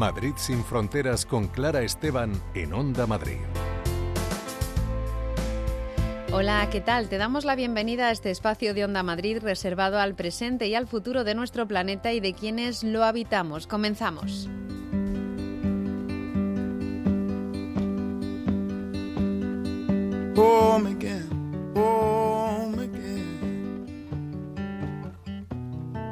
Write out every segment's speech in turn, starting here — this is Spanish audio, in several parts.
Madrid sin fronteras con Clara Esteban en Onda Madrid. Hola, ¿qué tal? Te damos la bienvenida a este espacio de Onda Madrid reservado al presente y al futuro de nuestro planeta y de quienes lo habitamos. Comenzamos. Home again, home again.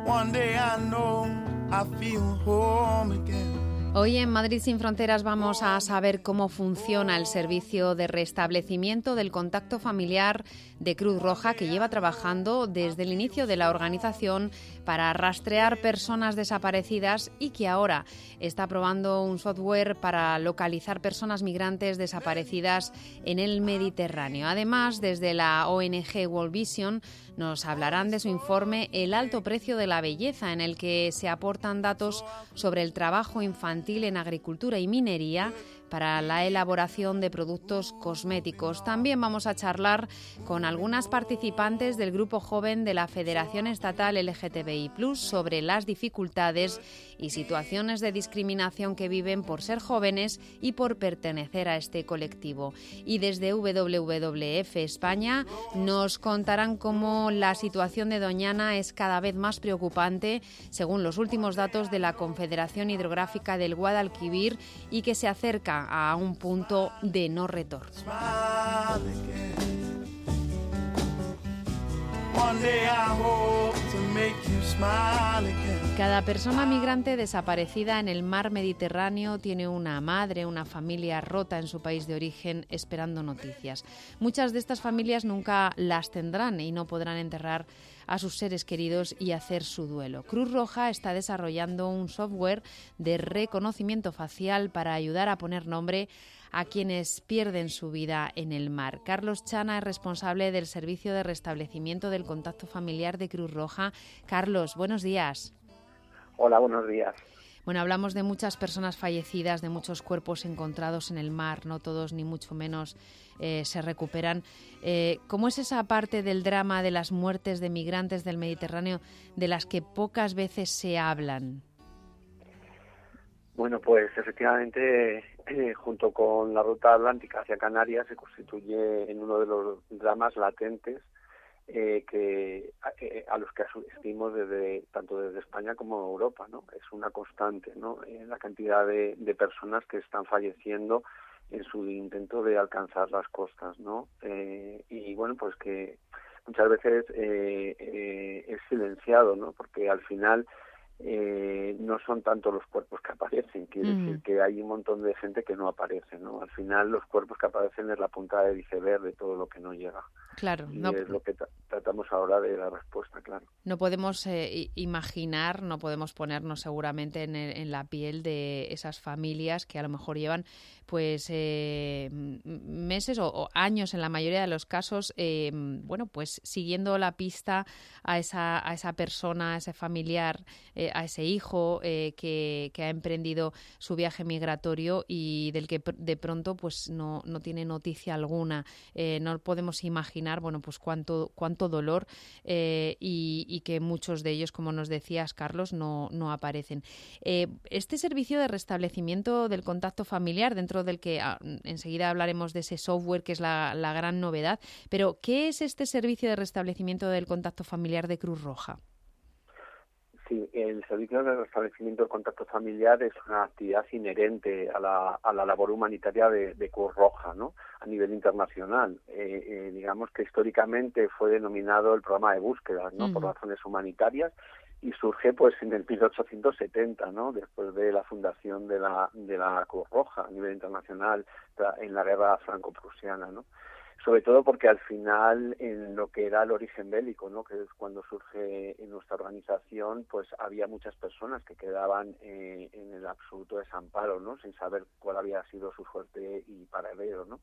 One day I know I feel home again. Hoy en Madrid sin Fronteras vamos a saber cómo funciona el servicio de restablecimiento del contacto familiar de Cruz Roja que lleva trabajando desde el inicio de la organización para rastrear personas desaparecidas y que ahora está probando un software para localizar personas migrantes desaparecidas en el Mediterráneo. Además, desde la ONG World Vision nos hablarán de su informe El alto precio de la belleza, en el que se aportan datos sobre el trabajo infantil en agricultura y minería para la elaboración de productos cosméticos. También vamos a charlar con algunas participantes del grupo joven de la Federación Estatal LGTBI sobre las dificultades y situaciones de discriminación que viven por ser jóvenes y por pertenecer a este colectivo. Y desde WWF España nos contarán cómo la situación de Doñana es cada vez más preocupante según los últimos datos de la Confederación Hidrográfica del Guadalquivir y que se acerca a un punto de no retorno. Cada persona migrante desaparecida en el mar Mediterráneo tiene una madre, una familia rota en su país de origen esperando noticias. Muchas de estas familias nunca las tendrán y no podrán enterrar a sus seres queridos y hacer su duelo. Cruz Roja está desarrollando un software de reconocimiento facial para ayudar a poner nombre a quienes pierden su vida en el mar. Carlos Chana es responsable del Servicio de Restablecimiento del Contacto Familiar de Cruz Roja. Carlos, buenos días. Hola, buenos días. Bueno, hablamos de muchas personas fallecidas, de muchos cuerpos encontrados en el mar, no todos ni mucho menos eh, se recuperan. Eh, ¿Cómo es esa parte del drama de las muertes de migrantes del Mediterráneo de las que pocas veces se hablan? Bueno, pues efectivamente, eh, junto con la ruta atlántica hacia Canarias, se constituye en uno de los dramas latentes eh, que eh, a los que asistimos desde tanto desde España como Europa, ¿no? Es una constante, ¿no? la cantidad de, de, personas que están falleciendo en su intento de alcanzar las costas, ¿no? Eh, y bueno, pues que muchas veces es silenciado, ¿no? Porque al final eh, no son tanto los cuerpos que aparecen, quiere decir que hay un montón de gente que no aparece, ¿no? Al final los cuerpos que aparecen es la punta de iceberg de todo lo que no llega. Claro, y es lo que tratamos ahora de la respuesta, claro. No podemos eh, imaginar, no podemos ponernos seguramente en, en, la piel de esas familias que a lo mejor llevan pues eh, meses o, años en la mayoría de los casos, eh, bueno, pues siguiendo la pista a esa, a esa persona, a ese familiar, eh, a ese hijo que, que, ha emprendido su viaje migratorio y del que de pronto pues no, no tiene noticia alguna. no podemos imaginar, bueno, pues cuánto, cuánto dolor y, y, que muchos de ellos, como nos decías, Carlos, no, no aparecen. este servicio de restablecimiento del contacto familiar dentro del que ah, enseguida hablaremos de ese software que es la, gran novedad. Pero, ¿qué es este servicio de restablecimiento del contacto familiar de Cruz Roja? Sí, el servicio de restablecimiento del contacto familiar es una actividad inherente a la, a la labor humanitaria de, Cruz Roja, ¿no? A nivel internacional. Eh, eh, digamos que históricamente fue denominado el programa de búsqueda, ¿no? Por razones humanitarias y surge pues en el 1870, ¿no? Después de la fundación de la de la Cruz Roja a nivel internacional en la guerra franco-prusiana, ¿no? Sobre todo porque al final en lo que era el origen bélico, ¿no? Que es cuando surge en nuestra organización, pues había muchas personas que quedaban eh, en el absoluto desamparo, ¿no? Sin saber cuál había sido su suerte y paradero, ¿no?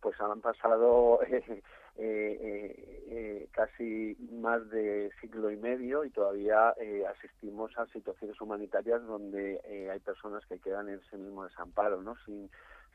pues han pasado eh, eh, eh, casi más de siglo y medio y todavía asistimos a situaciones humanitarias donde hay personas que quedan en ese mismo desamparo, ¿no? Sin,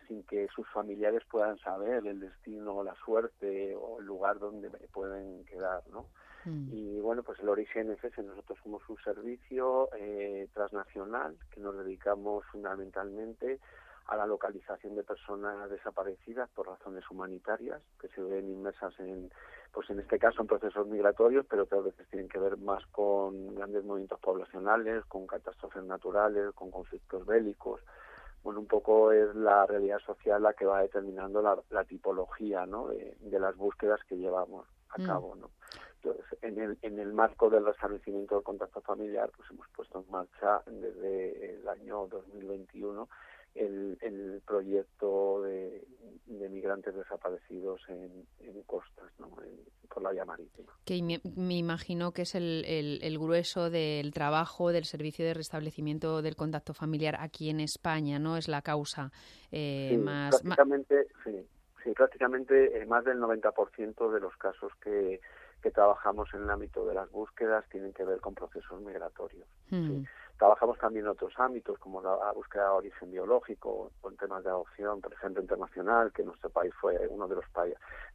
sin que sus familiares puedan saber el destino, la suerte o el lugar donde pueden quedar, ¿no? Mm. Y bueno, pues el origen es ese. Nosotros somos un servicio eh, transnacional que nos dedicamos fundamentalmente a la localización de personas desaparecidas por razones humanitarias que se ven inmersas en, pues en este caso en procesos migratorios, pero que a veces tienen que ver más con grandes movimientos poblacionales, con catástrofes naturales, con conflictos bélicos. Bueno, un poco es la realidad social la que va determinando la, tipología ¿no? de, las búsquedas que llevamos a mm. cabo. ¿no? Entonces, en el, en el marco del restablecimiento del contacto familiar, pues hemos puesto en marcha desde el año 2021 el, el proyecto de, migrantes desaparecidos en, costas, ¿no? por la vía marítima. Que me, imagino que es el, el, grueso del trabajo del Servicio de Restablecimiento del Contacto Familiar aquí en España, ¿no? Es la causa eh, más... Prácticamente, sí, sí, prácticamente eh, más del 90% de los casos que, que trabajamos en el ámbito de las búsquedas tienen que ver con procesos migratorios. Hmm. Trabajamos también en otros ámbitos, como la búsqueda de origen biológico, con temas de adopción, por ejemplo, internacional, que nuestro país fue uno de los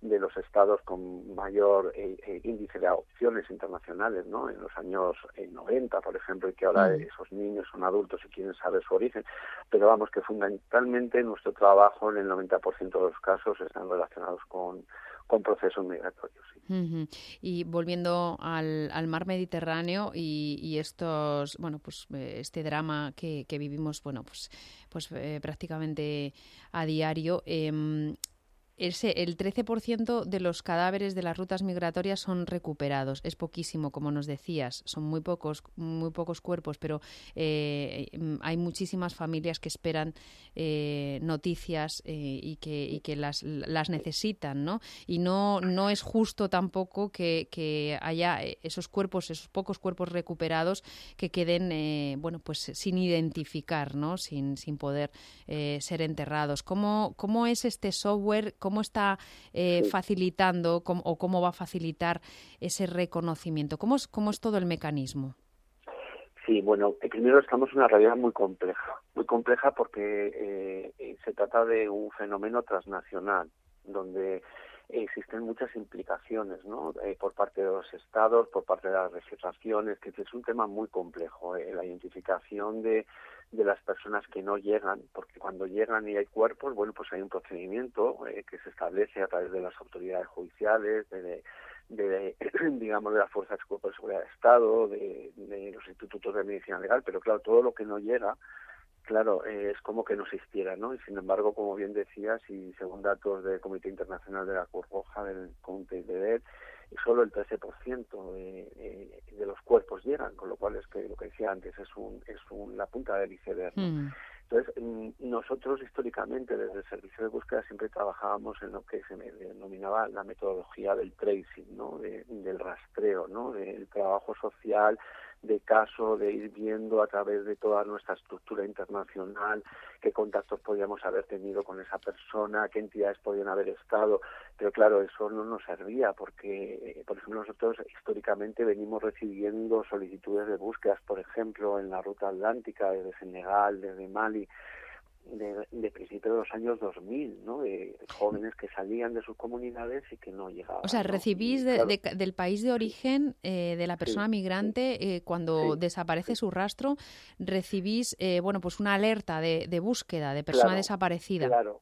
de los estados con mayor eh, eh, índice de adopciones internacionales, ¿no? En los años 90, eh, por ejemplo, y que ahora mm. esos niños son adultos y quieren saber su origen. Pero vamos, que fundamentalmente nuestro trabajo en el 90% de los casos están relacionados con con procesos migratorios. Y volviendo al, al mar Mediterráneo y, estos, bueno, pues eh, este drama que, que vivimos, bueno, pues, pues eh, prácticamente a diario. Eh, ese, el 13% de los cadáveres de las rutas migratorias son recuperados. Es poquísimo, como nos decías. Son muy pocos, muy pocos cuerpos, pero eh, hay muchísimas familias que esperan eh, noticias eh, y que, que las, las necesitan, ¿no? Y no, no es justo tampoco que, que haya esos cuerpos, esos pocos cuerpos recuperados que queden, bueno, pues sin identificar, ¿no? Sin, sin poder ser enterrados. ¿Cómo, ¿Cómo es este software? ¿Cómo está eh, facilitando o cómo va a facilitar ese reconocimiento? ¿Cómo es, cómo es todo el mecanismo? Sí, bueno, eh, primero estamos en una realidad muy compleja, muy compleja porque eh, se trata de un fenómeno transnacional, donde existen muchas implicaciones, ¿no? por parte de los estados, por parte de las legislaciones, que es un tema muy complejo. la identificación de de las personas que no llegan, porque cuando llegan y hay cuerpos, bueno, pues hay un procedimiento eh, que se establece a través de las autoridades judiciales, de, de, digamos, de las fuerzas de de seguridad de Estado, de, los institutos de medicina legal, pero claro, todo lo que no llega, claro, eh, es como que no existiera, ¿no? Y sin embargo, como bien decías, y según datos del Comité Internacional de la Cruz Roja, del Comité de solo el 13% de, de, los cuerpos llegan, con lo cual es que lo que decía antes es un, es un, la punta del iceberg. Mm. Entonces, mm, nosotros históricamente desde el servicio de búsqueda siempre trabajábamos en lo que se denominaba la metodología del tracing, ¿no? del rastreo, ¿no? del trabajo social de caso, de ir viendo a través de toda nuestra estructura internacional qué contactos podíamos haber tenido con esa persona, qué entidades podían haber estado. Pero claro, eso no nos servía porque, eh, por ejemplo, nosotros históricamente venimos recibiendo solicitudes de búsquedas, por ejemplo, en la ruta atlántica desde Senegal, desde Mali, de, de principios de los años 2000, ¿no? De jóvenes que salían de sus comunidades y que no llegaban. O sea, recibís del país de origen eh, de la persona migrante eh, cuando desaparece su rastro, recibís, eh, bueno, pues una alerta de, de búsqueda de persona desaparecida. Claro.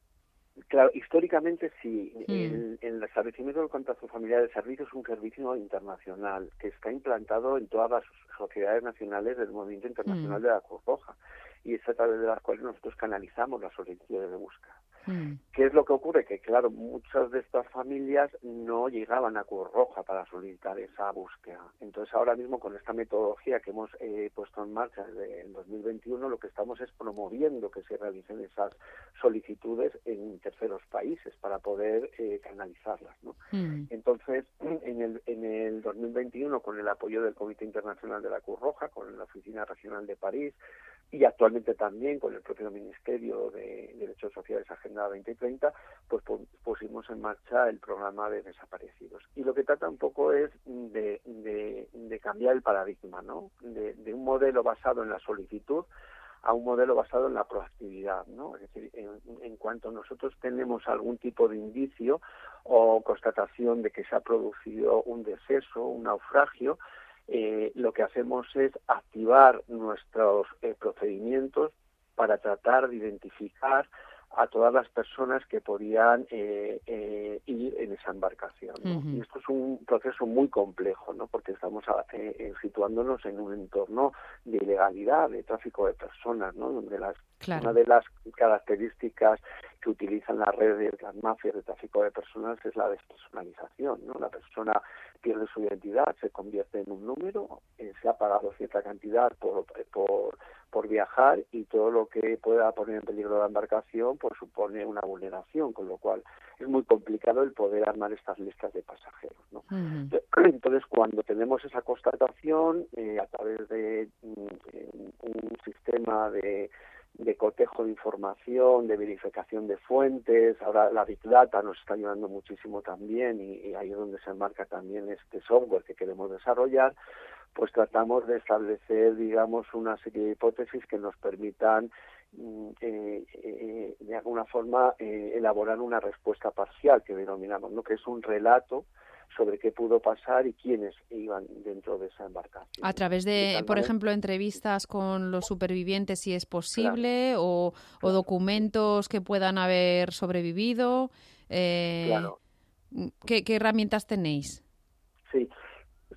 Claro, históricamente sí. Mm. El, el, establecimiento del contacto familiar de servicio es un servicio internacional que está implantado en todas las sociedades nacionales del movimiento internacional mm. de la Cruz Roja y es a través de las cuales nosotros canalizamos las solicitudes de búsqueda. Mm. ¿Qué es lo que ocurre? Que, claro, muchas de estas familias no llegaban a Cruz Roja para solicitar esa búsqueda. Entonces, ahora mismo, con esta metodología que hemos eh, puesto en marcha desde el 2021, lo que estamos es promoviendo que se realicen esas solicitudes en terceros países para poder eh, canalizarlas. ¿no? Mm. Entonces, en el, en el 2021, con el apoyo del Comité Internacional de la Cruz Roja, con la Oficina Regional de París, y actualmente también con el propio Ministerio de Derechos Sociales Agenda 2030, pues pusimos en marcha el programa de desaparecidos. Y lo que trata un poco es de, cambiar el paradigma, ¿no? De, un modelo basado en la solicitud a un modelo basado en la proactividad, ¿no? Es decir, en, cuanto nosotros tenemos algún tipo de indicio o constatación de que se ha producido un deceso, un naufragio, eh, lo que hacemos es activar nuestros eh, procedimientos para tratar de identificar a todas las personas que podían eh, eh, ir en esa embarcación. Y esto es un proceso muy complejo, ¿no? porque estamos eh, situándonos en un entorno de ilegalidad, de tráfico de personas, ¿no? donde las, una de las características que utilizan las redes, las mafias de tráfico de personas es la despersonalización. ¿no? La persona pierde su identidad, se convierte en un número, se ha pagado cierta cantidad por, por por viajar y todo lo que pueda poner en peligro la embarcación pues supone una vulneración, con lo cual es muy complicado el poder armar estas listas de pasajeros. ¿no? Entonces, cuando tenemos esa constatación eh, a través de mm, un sistema de, de cotejo de información, de verificación de fuentes, ahora la Big Data nos está ayudando muchísimo también y, y ahí es donde se enmarca también este software que queremos desarrollar, pues tratamos de establecer, digamos, una serie de hipótesis que nos permitan mm, eh, eh, de alguna forma eh, elaborar una respuesta parcial que denominamos, ¿no? que es un relato sobre qué pudo pasar y quiénes iban dentro de esa embarcación. A través de, por ejemplo, entrevistas con los supervivientes, si es posible, o, documentos que puedan haber sobrevivido. claro. ¿qué, ¿Qué herramientas tenéis? Sí,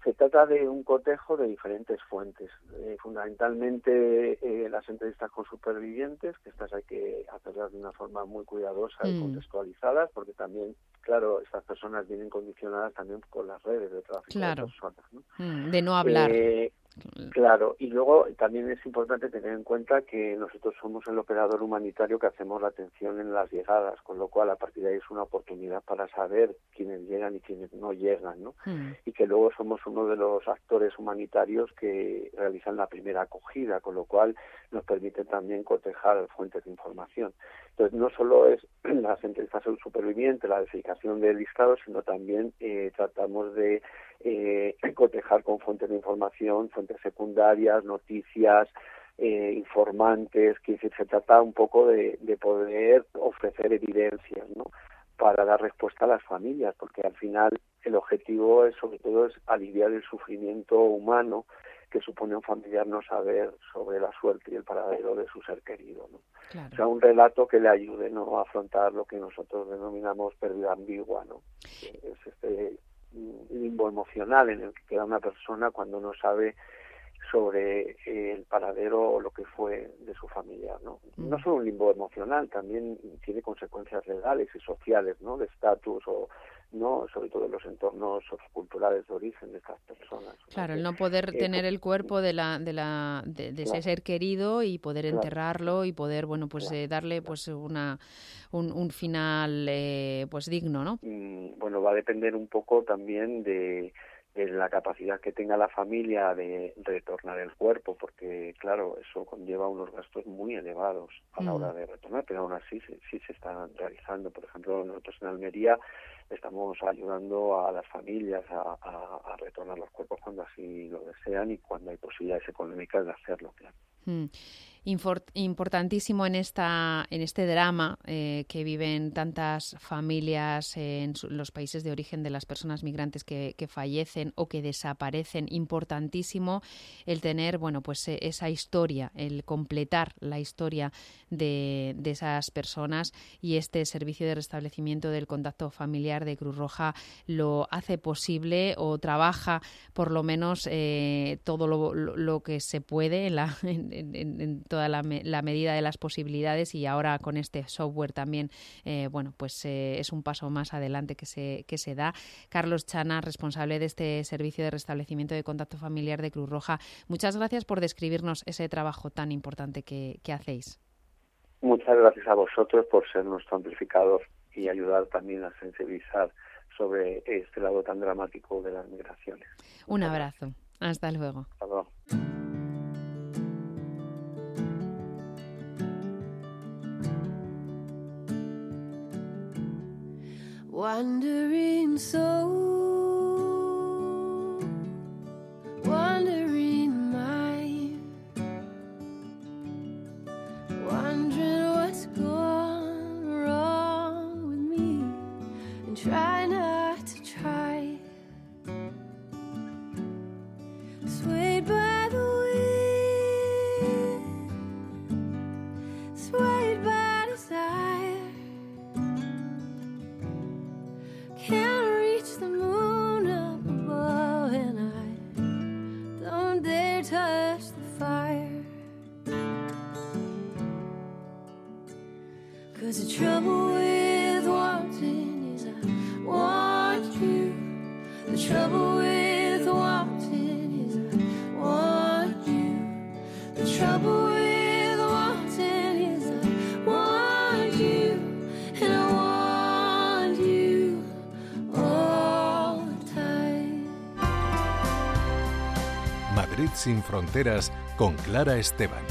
se trata de un cotejo de diferentes fuentes, eh, fundamentalmente eh, las entrevistas con supervivientes, que estas hay que hacerlas de una forma muy cuidadosa y mm. contextualizadas, porque también, claro, estas personas vienen condicionadas también con las redes de tráfico de personas. Mm, de no hablar. Eh, Claro, y luego también es importante tener en cuenta que nosotros somos el operador humanitario que hacemos la atención en las llegadas, con lo cual a partir de ahí es una oportunidad para saber quiénes llegan y quiénes no llegan, ¿no? Hmm. Y que luego somos uno de los actores humanitarios que realizan la primera acogida, con lo cual nos permite también cotejar fuentes de información. Entonces, no solo es entrevistas al superviviente, la verificación del listado, sino también eh, tratamos de eh, cotejar con fuentes de información, fuentes secundarias, noticias, eh, informantes, que se trata un poco de, de poder ofrecer evidencias, ¿no? para dar respuesta a las familias, porque al final el objetivo es sobre todo es aliviar el sufrimiento humano que supone un familiar no saber sobre la suerte y el paradero de su ser querido. ¿no? O sea, un relato que le ayude ¿no? a afrontar lo que nosotros denominamos pérdida ambigua. ¿no? Es este limbo emocional en el que queda una persona cuando no sabe sobre el paradero o lo que fue de su familia, ¿no? Mm. No solo un limbo emocional, también tiene consecuencias legales y sociales, ¿no? De estatus o no, sobre todo en los entornos socioculturales de origen de estas personas. Claro, el no poder eh, tener el cuerpo de la de la de, ese ser querido y poder enterrarlo y poder, bueno, pues eh, darle pues una un, un final eh, pues digno, ¿no? Mm, bueno, va a depender un poco también de en la capacidad que tenga la familia de retornar el cuerpo, porque claro, eso conlleva unos gastos muy elevados a la hora mm. de retornar, pero aún así sí, se están realizando. Por ejemplo, nosotros en Almería estamos ayudando a las familias a, retornar los cuerpos cuando así lo desean y cuando hay posibilidades económicas de hacerlo, claro. Mm importantísimo en esta en este drama eh, que viven tantas familias en los países de origen de las personas migrantes que, fallecen o que desaparecen. Importantísimo el tener bueno pues e, esa historia el completar la historia de, esas personas y este servicio de restablecimiento del contacto familiar de Cruz Roja lo hace posible o trabaja por lo menos eh, todo lo, que se puede en, la, en toda la, medida de las posibilidades y ahora con este software también, eh, bueno, pues eh, es un paso más adelante que se, que se da. Carlos Chana, responsable de este servicio de restablecimiento de contacto familiar de Cruz Roja, muchas gracias por describirnos ese trabajo tan importante que, que hacéis. Muchas gracias a vosotros por ser nuestro amplificador y ayudar también a sensibilizar sobre este lado tan dramático de las migraciones. Un abrazo. Hasta luego. Hasta luego. Wandering soul, wandering mind, wondering what's gone wrong with me, and try not to try. Sin fronteras con Clara Esteban.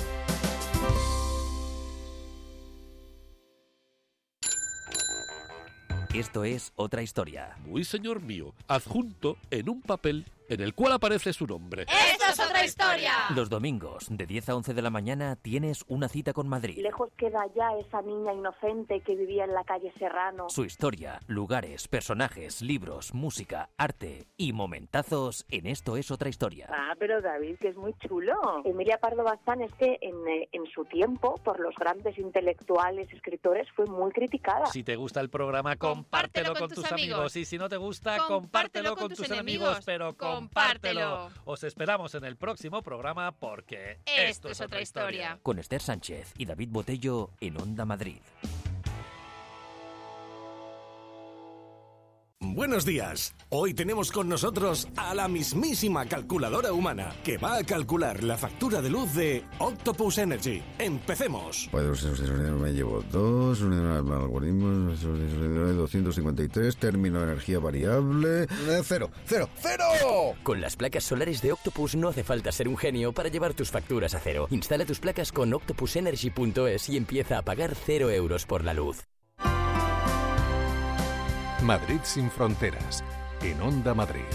Esto es otra historia. Muy señor mío, adjunto en un papel en el cual aparece su nombre. ¡Esto es historia! Los domingos, de 10 a 11 de la mañana, tienes una cita con Madrid. Lejos queda ya esa niña inocente que vivía en la calle Serrano. Su historia, lugares, personajes, libros, música, arte y momentazos en Esto es otra historia. Ah, pero David, que es muy chulo. Emilia Pardo Bazán es que en, eh, en su tiempo, por los grandes intelectuales, escritores, fue muy criticada. Si te gusta el programa, compártelo, con, tus amigos. Y si no te gusta, compártelo, con, tus enemigos. Pero compártelo. Os esperamos en el próximo programa porque esto, es otra historia. Con Esther Sánchez y David Botello en Onda Madrid. Buenos días. Hoy tenemos con nosotros a la mismísima calculadora humana que va a calcular la factura de luz de Octopus Energy. Empecemos. Pues me llevo dos, algoritmos, 253, término de energía variable, eh, cero, cero, cero. Con las placas solares de Octopus no hace falta ser un genio para llevar tus facturas a cero. Instala tus placas con octopusenergy.es y empieza a pagar cero euros por la luz. Madrid sin fronteras, en Onda Madrid.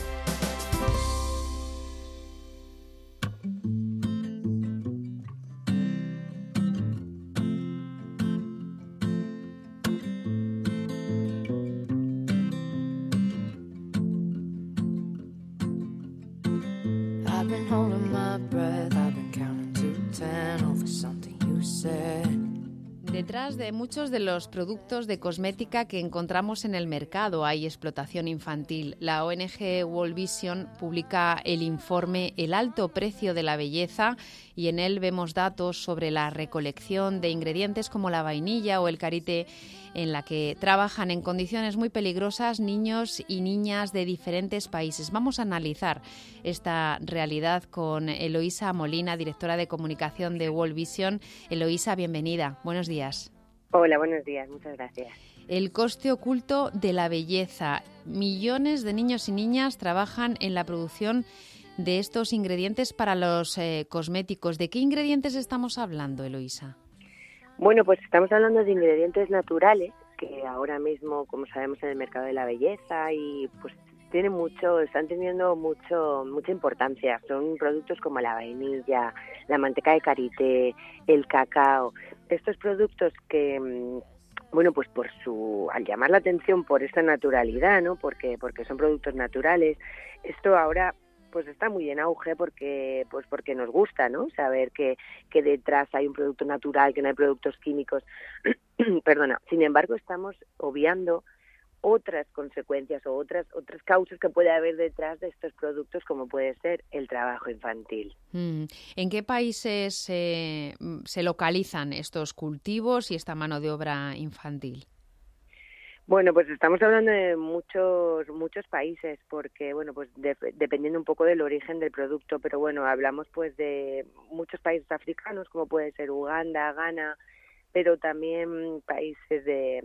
Muchos de los productos de cosmética que encontramos en el mercado hay explotación infantil. La ONG World Vision publica el informe El alto precio de la belleza y en él vemos datos sobre la recolección de ingredientes como la vainilla o el karité en la que trabajan en condiciones muy peligrosas niños y niñas de diferentes países. Vamos a analizar esta realidad con Eloísa Molina, directora de comunicación de World Vision. Eloísa, bienvenida. Buenos días. Hola, buenos días, muchas gracias. El coste oculto de la belleza. Millones de niños y niñas trabajan en la producción de estos ingredientes para los eh, cosméticos. ¿De qué ingredientes estamos hablando, Eloísa? Bueno, pues estamos hablando de ingredientes naturales que ahora mismo, como sabemos, en el mercado de la belleza y pues tienen mucho, están teniendo mucho, mucha importancia. Son productos como la vainilla, la manteca de karité, el cacao. Estos productos que mm, bueno, pues por su al llamar la atención por esta naturalidad, ¿no? Porque porque son productos naturales. Esto ahora pues está muy en auge porque pues porque nos gusta no saber que, que detrás hay un producto natural que no hay productos químicos perdona sin embargo estamos obviando otras consecuencias o otras otras causas que puede haber detrás de estos productos como puede ser el trabajo infantil Mm. ¿En qué países eh, se localizan estos cultivos y esta mano de obra infantil? Bueno, pues estamos hablando de muchos muchos países porque bueno, pues de- dependiendo un poco del origen del producto, pero bueno, hablamos pues de muchos países africanos como puede ser Uganda, Ghana, pero también países de,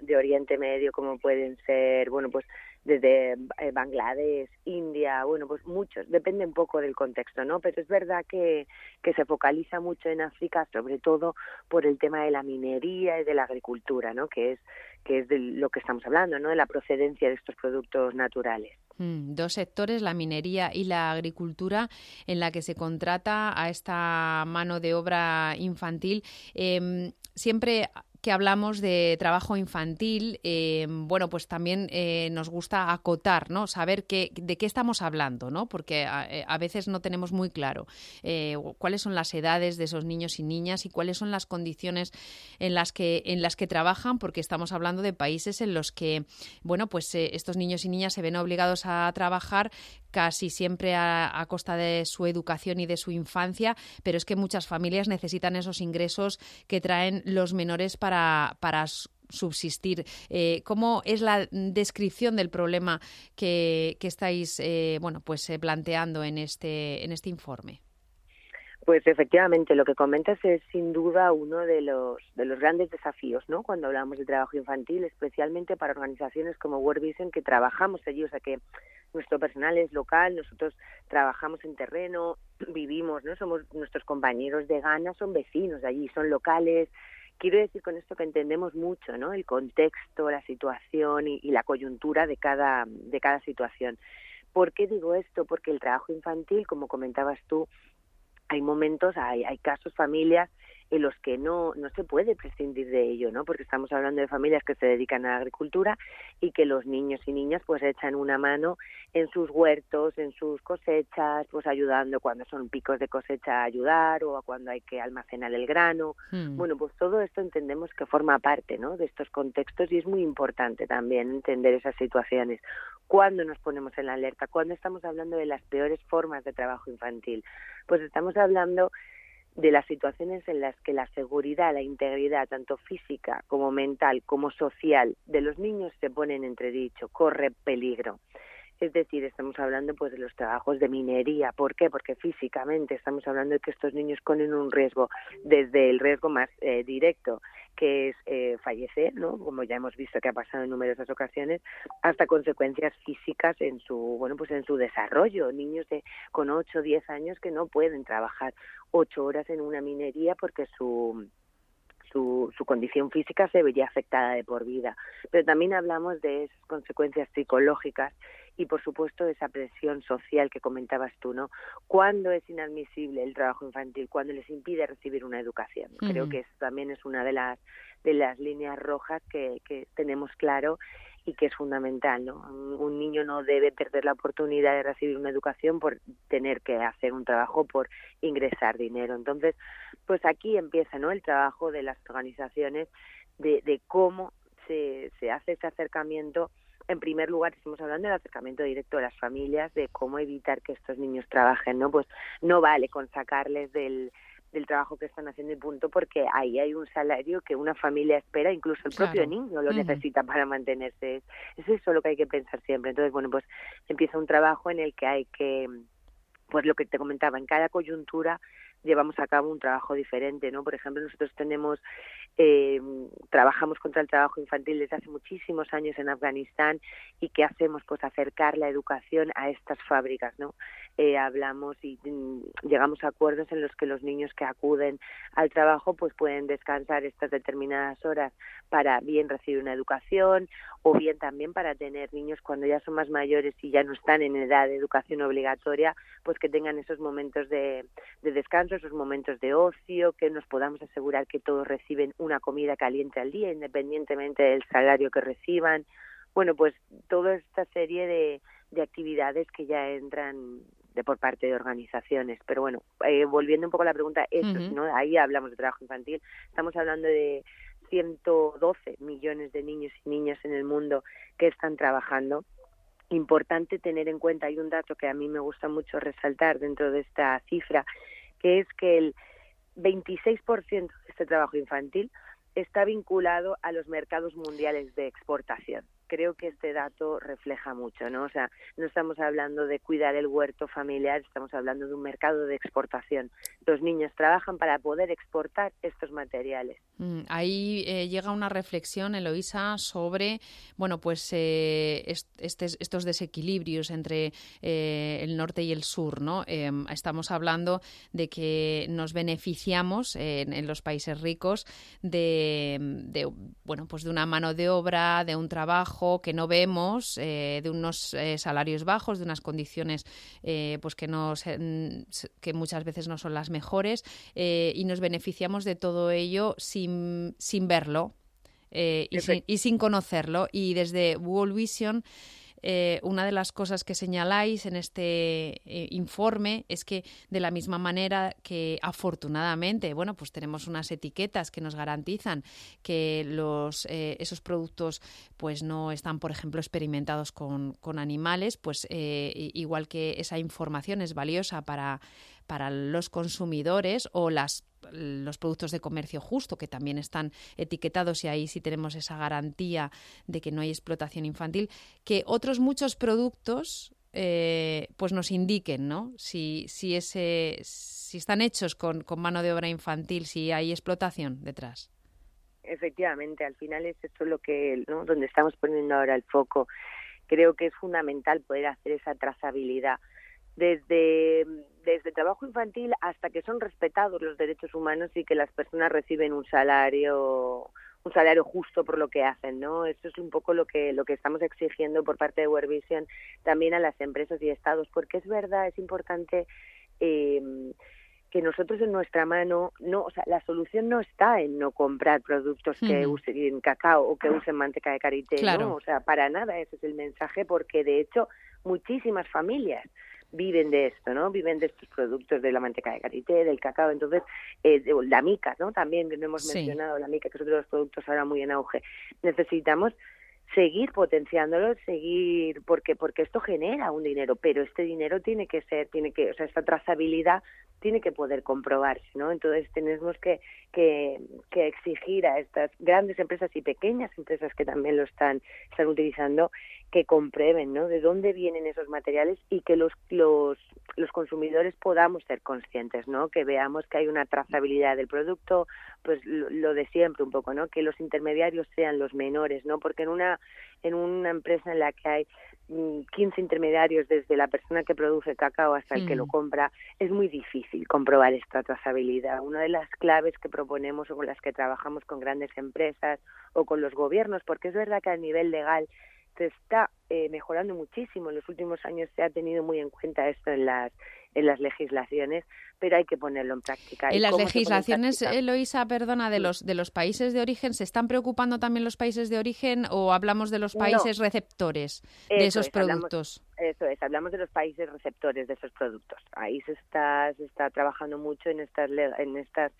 de Oriente Medio como pueden ser, bueno, pues desde eh, Bangladesh, India, bueno, pues muchos, depende un poco del contexto, ¿no? Pero es verdad que, que se focaliza mucho en África, sobre todo por el tema de la minería y de la agricultura, ¿no? Que es que es de lo que estamos hablando, ¿no? De la procedencia de estos productos naturales. Mm, dos sectores, la minería y la agricultura, en la que se contrata a esta mano de obra infantil. Em, siempre que hablamos de trabajo infantil, eh, bueno, pues también eh, nos gusta acotar, ¿no? Saber qué, de qué estamos hablando, ¿no? Porque a, eh, veces no tenemos muy claro cuáles son las edades de esos niños y niñas y cuáles son las condiciones en las que en las que trabajan, porque estamos hablando de países en los que, bueno, pues estos niños y niñas se ven obligados a trabajar casi siempre a, costa de su educación y de su infancia, pero es que muchas familias necesitan esos ingresos que traen los menores para, para subsistir. Eh, ¿Cómo es la descripción del problema que, estáis eh, bueno, pues, eh, planteando en este, en este informe? Pues efectivamente, lo que comentas es sin duda uno de los, de los grandes desafíos, ¿no? Cuando hablamos de trabajo infantil, especialmente para organizaciones como World Vision que trabajamos allí, o sea que nuestro personal es local, nosotros trabajamos en terreno, vivimos, ¿no? Somos nuestros compañeros de Ghana, son vecinos de allí, son locales. Quiero decir con esto que entendemos mucho, ¿no? El contexto, la situación y, y la coyuntura de cada, de cada situación. ¿Por qué digo esto? Porque el trabajo infantil, como comentabas tú, hay momentos, hay, hay casos, familias en los que no, no se puede prescindir de ello, ¿no? Porque estamos hablando de familias que se dedican a la agricultura y que los niños y niñas pues echan una mano en sus huertos, en sus cosechas, pues ayudando cuando son picos de cosecha a ayudar o cuando hay que almacenar el grano. Hmm. Bueno, pues todo esto entendemos que forma parte, ¿no? De estos contextos y es muy importante también entender esas situaciones. ¿Cuándo nos ponemos en la alerta? ¿Cuándo estamos hablando de las peores formas de trabajo infantil? Pues estamos hablando de las situaciones en las que la seguridad, la integridad, tanto física como mental como social de los niños se pone en entredicho, corre peligro. Es decir, estamos hablando pues de los trabajos de minería. ¿Por qué? Porque físicamente estamos hablando de que estos niños ponen un riesgo desde el riesgo más eh, directo, que es eh, fallecer, ¿no? Como ya hemos visto que ha pasado en numerosas ocasiones, hasta consecuencias físicas en su, bueno, pues en su desarrollo. Niños de con 8 o 10 años que no pueden trabajar ocho horas en una minería porque su su, su condición física se vería afectada de por vida. Pero también hablamos de esas consecuencias psicológicas y, por supuesto, esa presión social que comentabas tú, ¿no? ¿Cuándo es inadmisible el trabajo infantil? ¿Cuándo les impide recibir una educación? Creo que eso también es una de las, de las líneas rojas que, que tenemos claro y que es fundamental. ¿no? Un niño no debe perder la oportunidad de recibir una educación por tener que hacer un trabajo, por ingresar dinero. Entonces, pues aquí empieza ¿no? el trabajo de las organizaciones de, de cómo se, se hace ese acercamiento en primer lugar estamos hablando del acercamiento directo de las familias, de cómo evitar que estos niños trabajen, ¿no? Pues no vale con sacarles del, del trabajo que están haciendo y punto, porque ahí hay un salario que una familia espera, incluso el propio niño lo necesita para mantenerse. Es eso lo que hay que pensar siempre. Entonces, bueno, pues empieza un trabajo en el que hay que, pues lo que te comentaba, en cada coyuntura llevamos a cabo un trabajo diferente, ¿no? Por ejemplo, nosotros tenemos, eh, trabajamos contra el trabajo infantil desde hace muchísimos años en Afganistán y ¿qué hacemos? Pues acercar la educación a estas fábricas, ¿no? Eh, hablamos y mm, llegamos a acuerdos en los que los niños que acuden al trabajo pues pueden descansar estas determinadas horas para bien recibir una educación o bien también para tener niños cuando ya son más mayores y ya no están en edad de educación obligatoria, pues que tengan esos momentos de, de descanso esos momentos de ocio, que nos podamos asegurar que todos reciben una comida caliente al día, independientemente del salario que reciban. Bueno, pues toda esta serie de, de actividades que ya entran de por parte de organizaciones. Pero bueno, eh, volviendo un poco a la pregunta, ¿no? ahí hablamos de trabajo infantil, estamos hablando de 112 millones de niños y niñas en el mundo que están trabajando. Importante tener en cuenta, hay un dato que a mí me gusta mucho resaltar dentro de esta cifra, que es que el 26% de este trabajo infantil está vinculado a los mercados mundiales de exportación creo que este dato refleja mucho, ¿no? O sea, no estamos hablando de cuidar el huerto familiar, estamos hablando de un mercado de exportación. Los niños trabajan para poder exportar estos materiales. Mm, ahí eh, llega una reflexión, Eloisa, sobre, bueno, pues eh, estos desequilibrios entre eh, el norte y el sur, ¿no? Em, estamos hablando de que nos beneficiamos en, los países ricos de, bueno, pues de una mano de obra, de un trabajo trabajo que no vemos, de unos salarios bajos, de unas condiciones pues que, no, que muchas veces no son las mejores y nos beneficiamos de todo ello sin, sin verlo. y, sin, y, sin, conocerlo. Y desde World Vision eh, una de las cosas que señaláis en este eh, informe es que de la misma manera que afortunadamente, bueno, pues tenemos unas etiquetas que nos garantizan que los, eh, esos productos pues no están, por ejemplo, experimentados con, con animales, pues igual que esa información es valiosa para para los consumidores o las los productos de comercio justo que también están etiquetados y ahí sí tenemos esa garantía de que no hay explotación infantil que otros muchos productos eh, pues nos indiquen no si si ese si están hechos con, con mano de obra infantil si hay explotación detrás. Efectivamente al final es esto lo que ¿no? donde estamos poniendo ahora el foco. Creo que es fundamental poder hacer esa trazabilidad. Desde, desde trabajo infantil hasta que son respetados los derechos humanos y que las personas reciben un salario un salario justo por lo que hacen, ¿no? Eso es un poco lo que lo que estamos exigiendo por parte de World Vision también a las empresas y estados, porque es verdad, es importante eh, que nosotros en nuestra mano no, o sea, la solución no está en no comprar productos que usen cacao o que usen manteca de karité, ¿no? O sea, para nada ese es el mensaje porque de hecho muchísimas familias viven de esto, ¿no? Viven de estos productos de la manteca de karité, del cacao, entonces, eh, la mica, ¿no? También que no hemos mencionado la mica, que es otro de los productos ahora muy en auge. Necesitamos seguir potenciándolo, seguir porque porque esto genera un dinero, pero este dinero tiene que ser, tiene que, o sea, esta trazabilidad tiene que poder comprobarse, ¿no? Entonces tenemos que, que, que exigir a estas grandes empresas y pequeñas empresas que también lo están, están utilizando que comprueben, ¿no? De dónde vienen esos materiales y que los, los, los consumidores podamos ser conscientes, ¿no? Que veamos que hay una trazabilidad del producto, pues lo, de siempre un poco, ¿no? Que los intermediarios sean los menores, ¿no? Porque en una en una empresa en la que hay 15 mm, intermediarios desde la persona que produce cacao hasta el que lo compra, es muy difícil comprobar esta trazabilidad. Una de las claves que proponemos o con las que trabajamos con grandes empresas o con los gobiernos, porque es verdad que a nivel legal se está eh, mejorando muchísimo. En los últimos años se ha tenido muy en cuenta esto en las en las legislaciones, pero hay que ponerlo en práctica. En las legislaciones, Eloisa, perdona, de los de los países de origen, ¿se están preocupando también los países de origen o hablamos de los países receptores de esos productos? eso es, hablamos de los países receptores de esos productos. Ahí se está se está trabajando mucho en estas en estas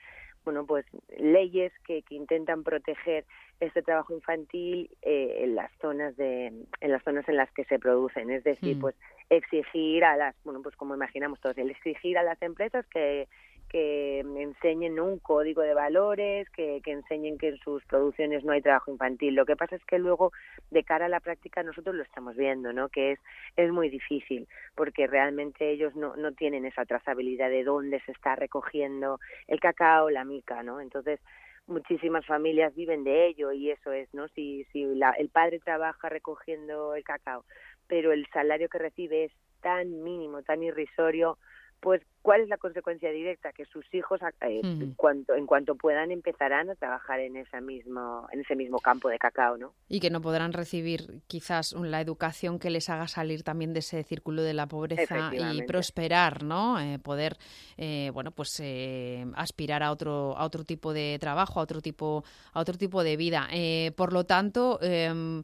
bueno, pues leyes que, que intentan proteger este trabajo infantil eh, en las zonas de en las zonas en las que se producen es decir mm. pues exigir a las bueno pues como imaginamos todos el exigir a las empresas que que enseñen un código de valores, que, que, enseñen que en sus producciones no hay trabajo infantil. Lo que pasa es que luego, de cara a la práctica, nosotros lo estamos viendo, ¿no? Que es, es muy difícil, porque realmente ellos no, no tienen esa trazabilidad de dónde se está recogiendo el cacao, la mica, ¿no? Entonces, muchísimas familias viven de ello y eso es, ¿no? Si, si la, el padre trabaja recogiendo el cacao, pero el salario que recibe es tan mínimo, tan irrisorio, pues ¿cuál es la consecuencia directa? Que sus hijos, eh, en, cuanto, en cuanto puedan, empezarán a trabajar en, ese mismo, en ese mismo campo de cacao, ¿no? Y que no podrán recibir quizás la educación que les haga salir también de ese círculo de la pobreza y prosperar, ¿no? Eh, poder, eh, bueno, pues aspirar a otro, a otro tipo de trabajo, a otro tipo, a otro tipo de vida. por lo tanto, em,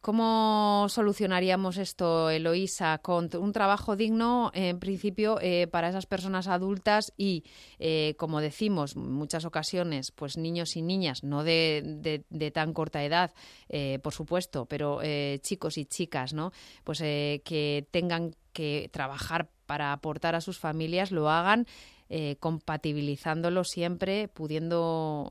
¿Cómo solucionaríamos esto, Eloísa? Con un trabajo digno, en principio, eh, para esas personas adultas y, eh, como decimos, muchas ocasiones, pues niños y niñas, no de, tan corta edad, eh, por supuesto, pero chicos y chicas, ¿no? Pues que tengan que trabajar para aportar a sus familias, lo hagan compatibilizándolo siempre, pudiendo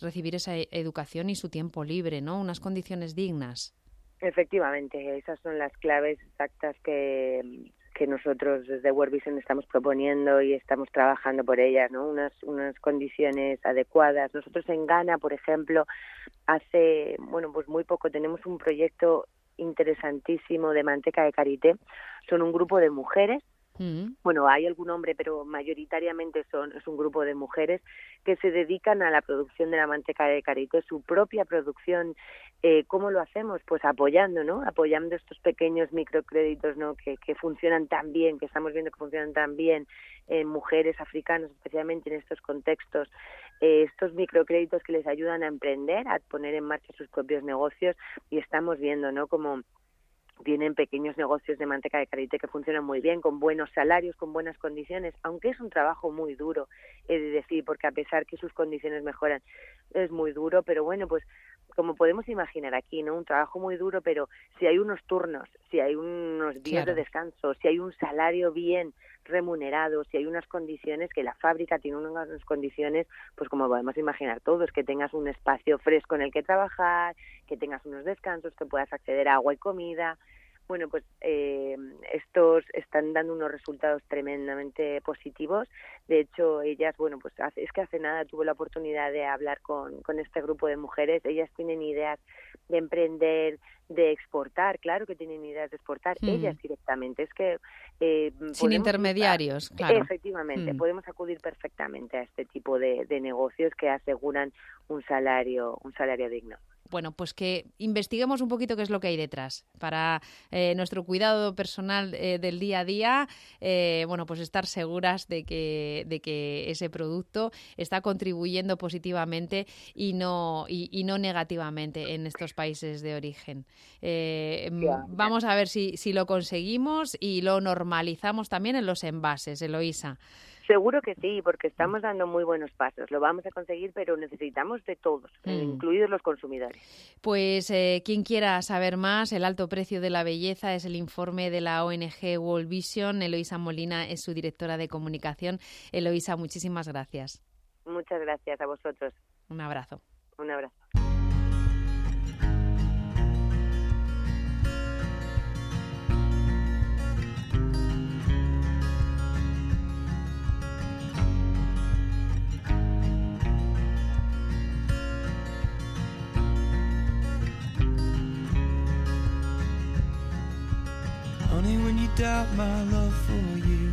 recibir esa educación y su tiempo libre, ¿no? Unas condiciones dignas. Efectivamente, esas son las claves exactas que, que nosotros desde World Vision estamos proponiendo y estamos trabajando por ellas, ¿no? Unas, unas condiciones adecuadas. Nosotros en Ghana, por ejemplo, hace, bueno, pues muy poco tenemos un proyecto interesantísimo de manteca de karité. Son un grupo de mujeres Mm. Bueno, hay algún hombre, pero mayoritariamente son es un grupo de mujeres que se dedican a la producción de la manteca de carito, su propia producción. Eh, ¿Cómo lo hacemos? Pues apoyando, ¿no? Apoyando estos pequeños microcréditos, ¿no? Que, que funcionan tan bien, que estamos viendo que funcionan tan bien en mujeres africanas, especialmente en estos contextos. Eh, estos microcréditos que les ayudan a emprender, a poner en marcha sus propios negocios y estamos viendo, ¿no? Como tienen pequeños negocios de manteca de karité que funcionan muy bien, con buenos salarios, con buenas condiciones, aunque es un trabajo muy duro, he de decir, porque a pesar que sus condiciones mejoran, es muy duro, pero bueno, pues como podemos imaginar aquí, ¿no? Un trabajo muy duro, pero si hay unos turnos, si hay unos días de descanso, si hay un salario bien remunerado, si hay unas condiciones que la fábrica tiene unas condiciones, pues como podemos imaginar todos, que tengas un espacio fresco en el que trabajar, que tengas unos descansos, que puedas acceder a agua y comida, bueno, pues eh, estos están dando unos resultados tremendamente positivos. De hecho, ellas, bueno, pues es que hace nada tuve la oportunidad de hablar con, con este grupo de mujeres. Ellas tienen ideas de emprender, de exportar, claro que tienen ideas de exportar, mm. ellas directamente. Es que eh, sin intermediarios, claro. Efectivamente, mm. podemos acudir perfectamente a este tipo de, de negocios que aseguran un salario, un salario digno bueno, pues que investiguemos un poquito qué es lo que hay detrás para eh, nuestro cuidado personal eh, del día a día, eh, bueno, pues estar seguras de que, de que ese producto está contribuyendo positivamente y no, y, no negativamente en estos países de origen. Vamos a ver si, si lo conseguimos y lo normalizamos también en los envases, Eloisa. Seguro que sí, porque estamos dando muy buenos pasos. Lo vamos a conseguir, pero necesitamos de todos, mm. incluidos los consumidores. Pues eh, quien quiera saber más, el alto precio de la belleza es el informe de la ONG World Vision. Eloisa Molina es su directora de comunicación. Eloisa, muchísimas gracias. Muchas gracias a vosotros. Un abrazo. Un abrazo. Doubt my love for you,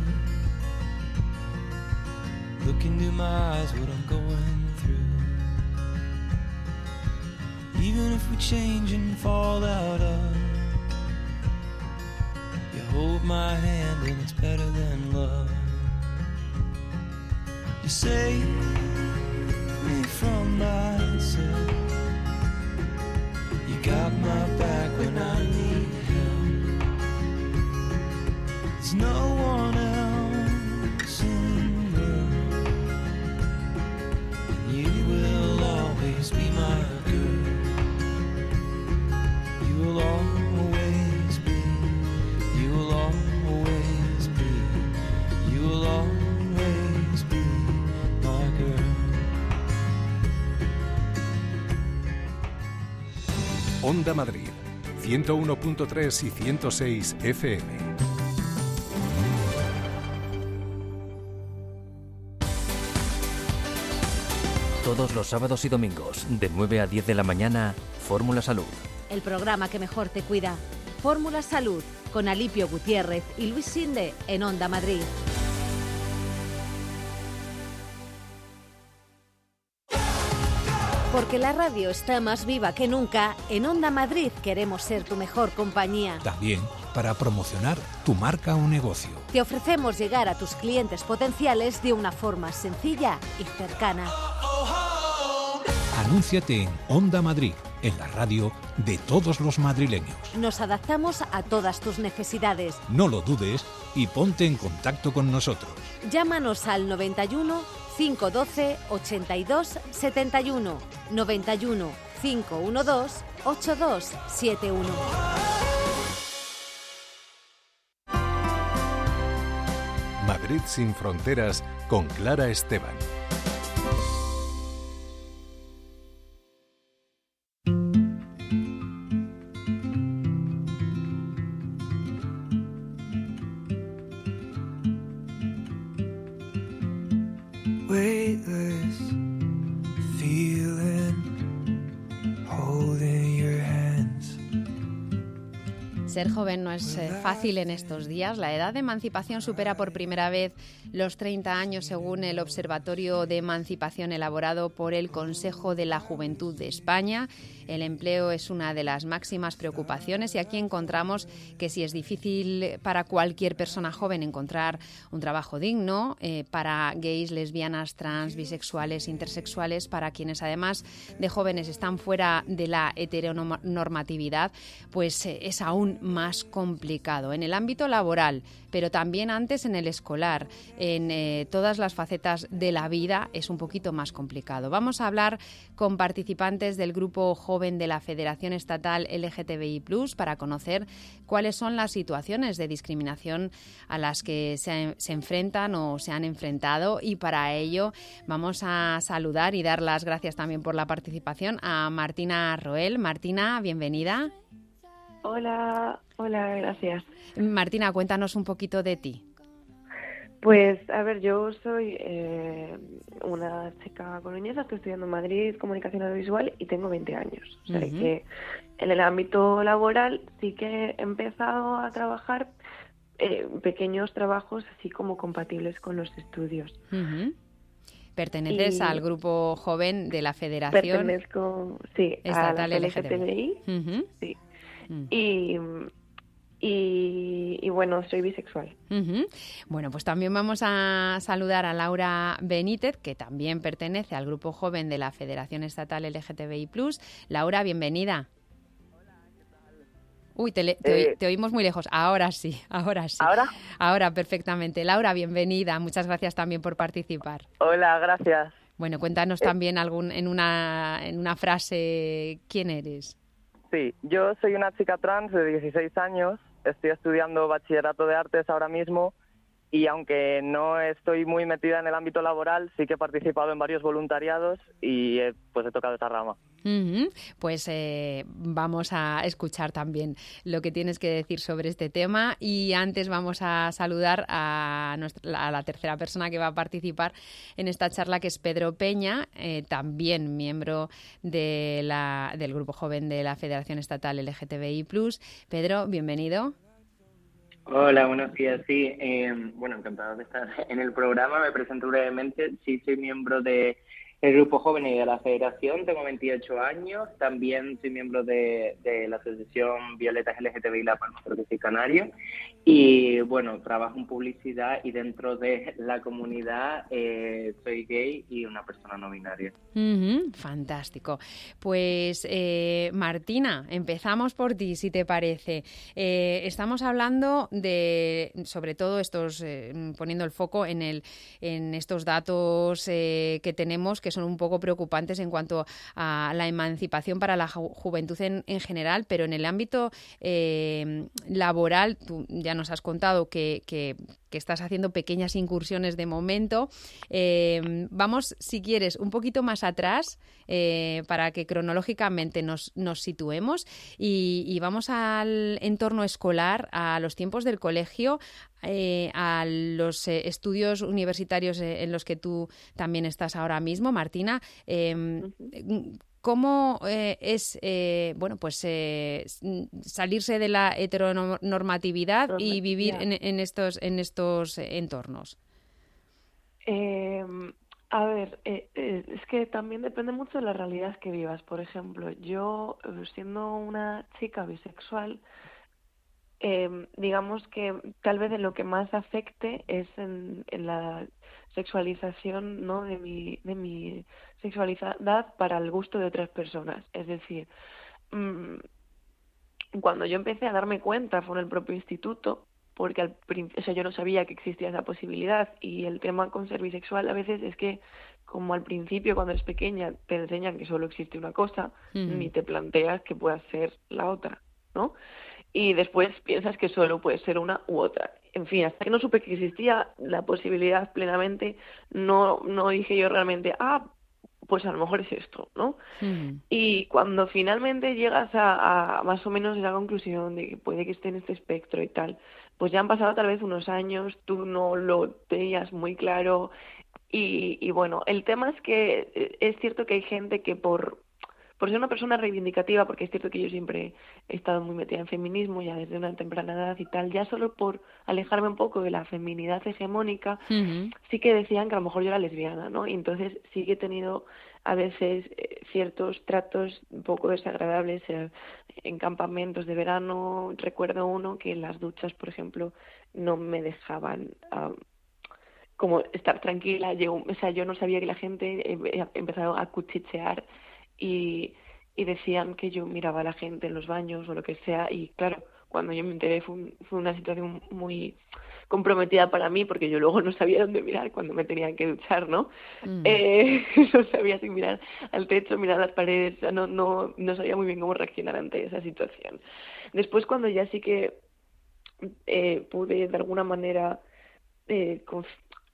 look into my eyes, what I'm going through. Even if we change and fall out of, you hold my hand and it's better than love. You save me from myself. You got my back when I need there's no one else. Onda Madrid, 101.3 y 106 FM. Todos los sábados y domingos, de 9 a 10 de la mañana, Fórmula Salud. El programa que mejor te cuida. Fórmula Salud, con Alipio Gutiérrez y Luis Sinde, en Onda Madrid. Porque la radio está más viva que nunca, en Onda Madrid queremos ser tu mejor compañía. También para promocionar tu marca o negocio. Te ofrecemos llegar a tus clientes potenciales de una forma sencilla y cercana. Anúnciate en Onda Madrid, en la radio de todos los madrileños. Nos adaptamos a todas tus necesidades. No lo dudes y ponte en contacto con nosotros. Llámanos al 91 512 82 71 91 512 8271. Madrid sin fronteras con Clara Esteban. Es eh, fácil en estos días. La edad de emancipación supera por primera vez los 30 años según el Observatorio de Emancipación elaborado por el Consejo de la Juventud de España. El empleo es una de las máximas preocupaciones y aquí encontramos que si es difícil para cualquier persona joven encontrar un trabajo digno, eh, para gays, lesbianas, trans, bisexuales, intersexuales, para quienes además de jóvenes están fuera de la heteronormatividad, pues eh, es aún más complicado. En el ámbito laboral, pero también antes en el escolar, en eh, todas las facetas de la vida es un poquito más complicado. Vamos a hablar con participantes del grupo joven de la Federación Estatal LGTBI para conocer cuáles son las situaciones de discriminación a las que se enfrentan o se han enfrentado y para ello vamos a saludar y dar las gracias también por la participación a Martina Roel. Martina, bienvenida. Hola, hola, gracias. Martina, cuéntanos un poquito de ti. Pues, a ver, yo soy eh, una chica coruñesa, estoy estudiando en Madrid Comunicación Audiovisual y tengo 20 años. O sea, que en el ámbito laboral sí que he empezado a trabajar eh, pequeños trabajos así como compatibles con los estudios. Perteneces al grupo joven de la Federación Pertenezco, sí, Estatal a la LGTBI. Sí. Mm. Y, y, bueno, soy bisexual. Bueno, pues también vamos a saludar a Laura Benítez, que también pertenece al grupo joven de la Federación Estatal LGTBI. Laura, bienvenida. Uy, te, eh. te, oímos muy lejos. Ahora sí, ahora sí. ¿Ahora? Ahora, perfectamente. Laura, bienvenida. Muchas gracias también por participar. Hola, gracias. Bueno, cuéntanos eh. también algún, en, una, en una frase quién eres. Sí, yo soy una chica trans de 16 años, estoy estudiando bachillerato de artes ahora mismo y aunque no estoy muy metida en el ámbito laboral, sí que he participado en varios voluntariados y he, pues he tocado esta rama. Pues eh, vamos a escuchar también lo que tienes que decir sobre este tema y antes vamos a saludar a, la tercera persona que va a participar en esta charla, que es Pedro Peña, eh, también miembro de la, del Grupo Joven de la Federación Estatal LGTBI+. Pedro, bienvenido. Hola, buenos días. Sí, eh, bueno, encantado de estar en el programa. Me presento brevemente. Sí, soy miembro de el Grupo Jóvenes de la Federación, tengo 28 años, también soy miembro de, la Asociación Violetas LGTBI La Palma soy canario y bueno, trabajo en publicidad y dentro de la comunidad eh, soy gay y una persona no binaria. fantástico. Pues eh, Martina, empezamos por ti, si te parece. Eh, estamos hablando de, sobre todo estos, poniendo el foco en, el, en estos datos que tenemos que son un poco preocupantes en cuanto a la emancipación para la juventud en, general, pero en el ámbito eh, laboral, tú ya nos has contado que, estás haciendo pequeñas incursiones de momento. Eh, vamos, si quieres, un poquito más atrás eh, para que cronológicamente nos, nos situemos y, vamos al entorno escolar, a los tiempos del colegio, eh, a los estudios universitarios en los que tú también estás ahora mismo, Martina. Em, ¿Cómo es bueno pues salirse de la heteronormatividad y vivir en, estos en estos entornos? Em, a ver, es que también depende mucho de la realidad que vivas. Por ejemplo, yo siendo una chica bisexual, eh, digamos que tal vez en lo que más afecte es en, la sexualización ¿no? de, mi, de mi sexualidad para el gusto de otras personas. Es decir, mm, cuando yo empecé a darme cuenta fue en el propio instituto, porque al o sea, yo no sabía que existía esa posibilidad y el tema con ser bisexual a veces es que como al principio cuando eres pequeña te enseñan que solo existe una cosa, ni te planteas que pueda ser la otra, ¿no? y después piensas que solo puede ser una u otra. En fin, hasta que no supe que existía la posibilidad plenamente, no, no dije yo realmente, ah, pues a lo mejor es esto, ¿no? Y cuando finalmente llegas a, más o menos la conclusión de que puede que esté en este espectro y tal, pues ya han pasado tal vez unos años, tú no lo tenías muy claro y, y bueno, el tema es que eh, es cierto que hay gente que por por ser una persona reivindicativa, porque es cierto que yo siempre he estado muy metida en feminismo ya desde una temprana edad y tal, ya solo por alejarme un poco de la feminidad hegemónica, sí que decían que a lo mejor yo era lesbiana, ¿no? Y entonces sí que he tenido a veces eh, ciertos tratos un poco desagradables eh, en campamentos de verano. Recuerdo uno que en las duchas, por ejemplo, no me dejaban como estar tranquila. Yo, o sea, yo no sabía que la gente empezaba a cuchichear y, y decían que yo miraba a la gente en los baños o lo que sea. Y claro, cuando yo me enteré fue, fue una situación muy comprometida para mí porque yo luego no sabía dónde mirar cuando me tenían que duchar, ¿no? Mm. Eh, no sabía si mirar al techo, mirar las paredes, no, no, no sabía muy bien cómo reaccionar ante esa situación. Después cuando ya sí que eh, pude de alguna manera eh,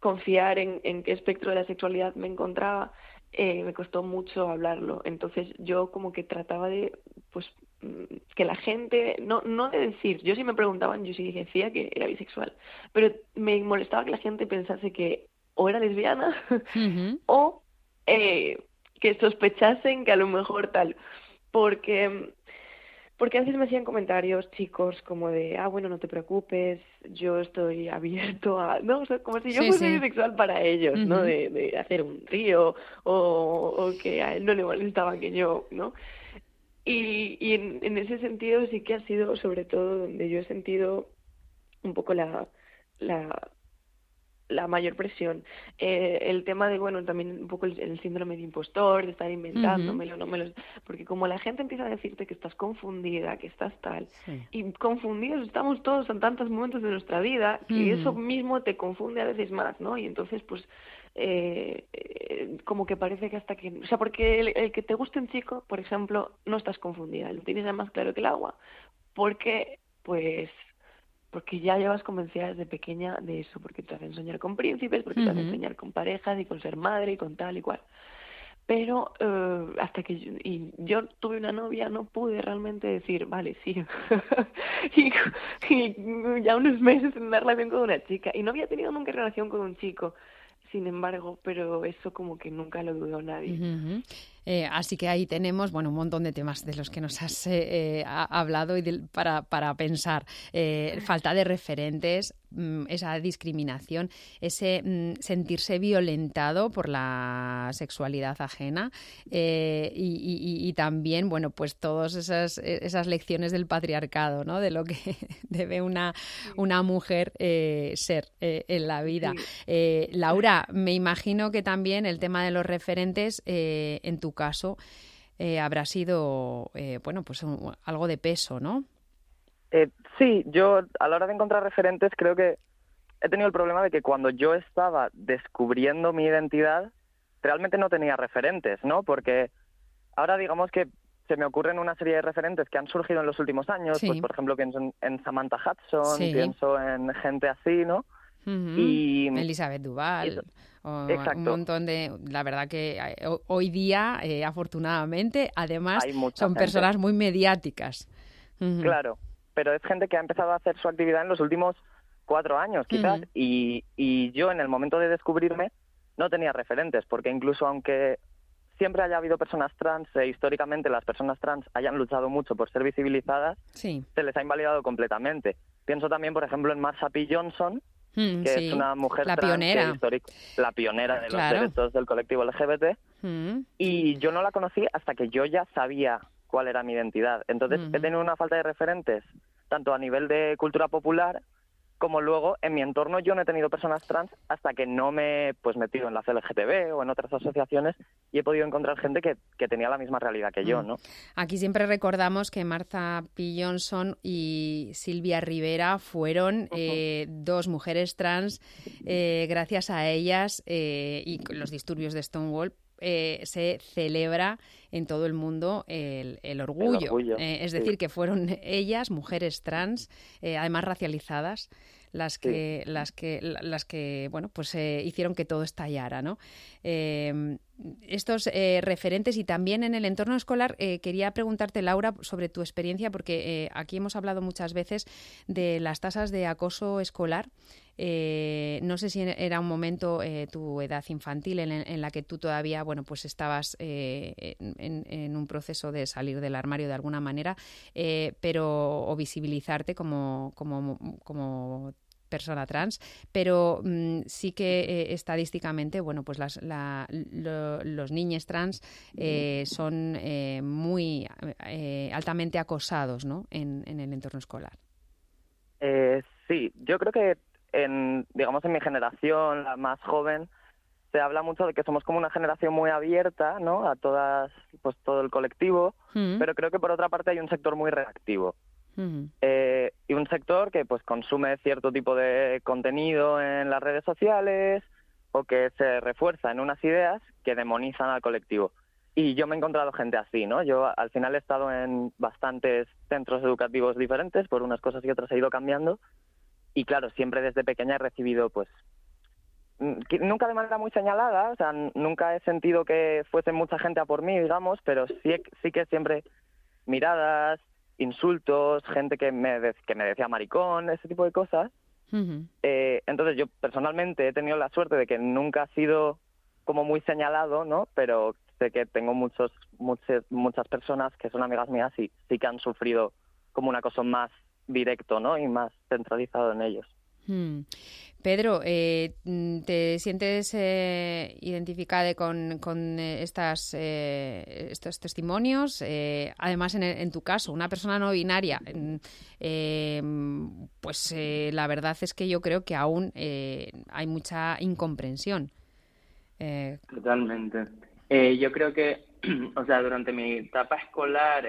confiar en, en qué espectro de la sexualidad me encontraba, eh, me costó mucho hablarlo. Entonces yo como que trataba de, pues, mm, que la gente, no, no de decir, yo si me preguntaban, yo sí decía que era bisexual, pero me molestaba que la gente pensase que o era lesbiana o eh, que sospechasen que a lo mejor tal, porque porque a veces me hacían comentarios chicos como de, ah, bueno, no te preocupes, yo estoy abierto a, no, como si yo fuese bisexual para ellos, ¿no? De, de, hacer un río o, o, que a él no le molestaba que yo, ¿no? Y, y en, en ese sentido sí que ha sido sobre todo donde yo he sentido un poco la, la, la mayor presión. Eh, el tema de, bueno, también un poco el, síndrome de impostor, de estar inventándomelo, no me lo... Porque como la gente empieza a decirte que estás confundida, que estás tal, y confundidos estamos todos en tantos momentos de nuestra vida, que eso mismo te confunde a veces más, ¿no? Y entonces, pues, eh, eh, como que parece que hasta que... O sea, porque el, el, que te guste un chico, por ejemplo, no estás confundida, lo tienes ya más claro que el agua, porque, pues porque ya llevas convencida desde pequeña de eso, porque te hacen soñar con príncipes, porque te hacen soñar con parejas y con ser madre y con tal y cual. Pero eh, hasta que yo, y yo tuve una novia, no pude realmente decir, vale, sí. y, y, ya unos meses en una relación con una chica. Y no había tenido nunca relación con un chico, sin embargo, pero eso como que nunca lo dudó nadie. Eh, así que ahí tenemos bueno, un montón de temas de los que nos has eh, eh, hablado y para, para, pensar. falta de referentes, mm, esa discriminación, ese mm, sentirse violentado por la sexualidad ajena y, también, bueno, pues todas esas, esas lecciones del patriarcado, ¿no? De lo que debe una, una mujer ser en la vida. Laura, me imagino que también el tema de los referentes en tu caso eh, habrá sido, eh, bueno, pues algo de peso, ¿no? Eh, sí, yo a la hora de encontrar referentes creo que he tenido el problema de que cuando yo estaba descubriendo mi identidad, realmente no tenía referentes, ¿no? Porque ahora digamos que se me ocurren una serie de referentes que han surgido en los últimos años, pues por ejemplo pienso en, Samantha Hudson, pienso en gente así, ¿no? Y Elizabeth Duval un montón de, la verdad que eh, hoy día, eh, afortunadamente, además son personas muy mediáticas. Claro, pero es gente que ha empezado a hacer su actividad en los últimos cuatro años, quizás, y, y yo en el momento de descubrirme no tenía referentes, porque incluso aunque siempre haya habido personas trans e históricamente las personas trans hayan luchado mucho por ser visibilizadas, se les ha invalidado completamente. Pienso también, por ejemplo, en Marsha P. Johnson, Mm, que es una mujer la trans pionera. la pionera de los derechos del colectivo LGBT. Mm. Y yo no la conocí hasta que yo ya sabía cuál era mi identidad. Entonces he tenido una falta de referentes, tanto a nivel de cultura popular como luego en mi entorno yo no he tenido personas trans hasta que no me he pues, metido en la CLGTB o en otras asociaciones y he podido encontrar gente que, tenía la misma realidad que yo, mm. ¿no? Aquí siempre recordamos que Martha P. Johnson y Silvia Rivera fueron eh, dos mujeres trans. Eh, gracias a ellas eh, y los disturbios de Stonewall se celebra en todo el mundo el, orgullo. es decir, que fueron ellas, mujeres trans, además racializadas, las que, las que, las que bueno, pues eh, hicieron que todo estallara, ¿no? Estos eh, referentes y también en el entorno escolar, eh, quería preguntarte, Laura, sobre tu experiencia, porque aquí hemos hablado muchas veces de las tasas de acoso escolar. no sé si era un momento, tu edad infantil, en, la que tú todavía, bueno, pues estabas en, un proceso de salir del armario de alguna manera, pero o visibilizarte como, como, como persona trans, pero mm, sí que eh, estadísticamente, bueno, pues las, los niños trans eh, son eh, muy altamente acosados, ¿no? En, en, el entorno escolar. sí, yo creo que en, digamos, en mi generación, la más joven, se habla mucho de que somos como una generación muy abierta, ¿no? A todas, pues todo el colectivo, mm. pero creo que por otra parte hay un sector muy reactivo. Eh, y un sector que pues consume cierto tipo de contenido en las redes sociales o que se refuerza en unas ideas que demonizan al colectivo. Y yo me he encontrado gente así, ¿no? Yo al final he estado en bastantes centros educativos diferentes, por unas cosas y otras he ido cambiando. Y claro, siempre desde pequeña he recibido, pues, nunca de manera muy señalada, o sea, nunca he sentido que fuese mucha gente a por mí, digamos, pero sí, sí que siempre miradas, insultos, gente que me, que me decía maricón, ese tipo de cosas. Eh, entonces yo personalmente he tenido la suerte de que nunca ha sido como muy señalado, ¿no? Pero sé que tengo muchos, muchas, muchas personas que son amigas mías y sí que han sufrido como una cosa más directo, ¿no? Y más centralizado en ellos. Pedro, eh, ¿te sientes eh, identificada con, eh, estas, eh, estos testimonios? además, en, tu caso, una persona no binaria, pues la verdad es que yo creo que aún hay mucha incomprensión. Totalmente. yo creo que, o sea, durante mi etapa escolar,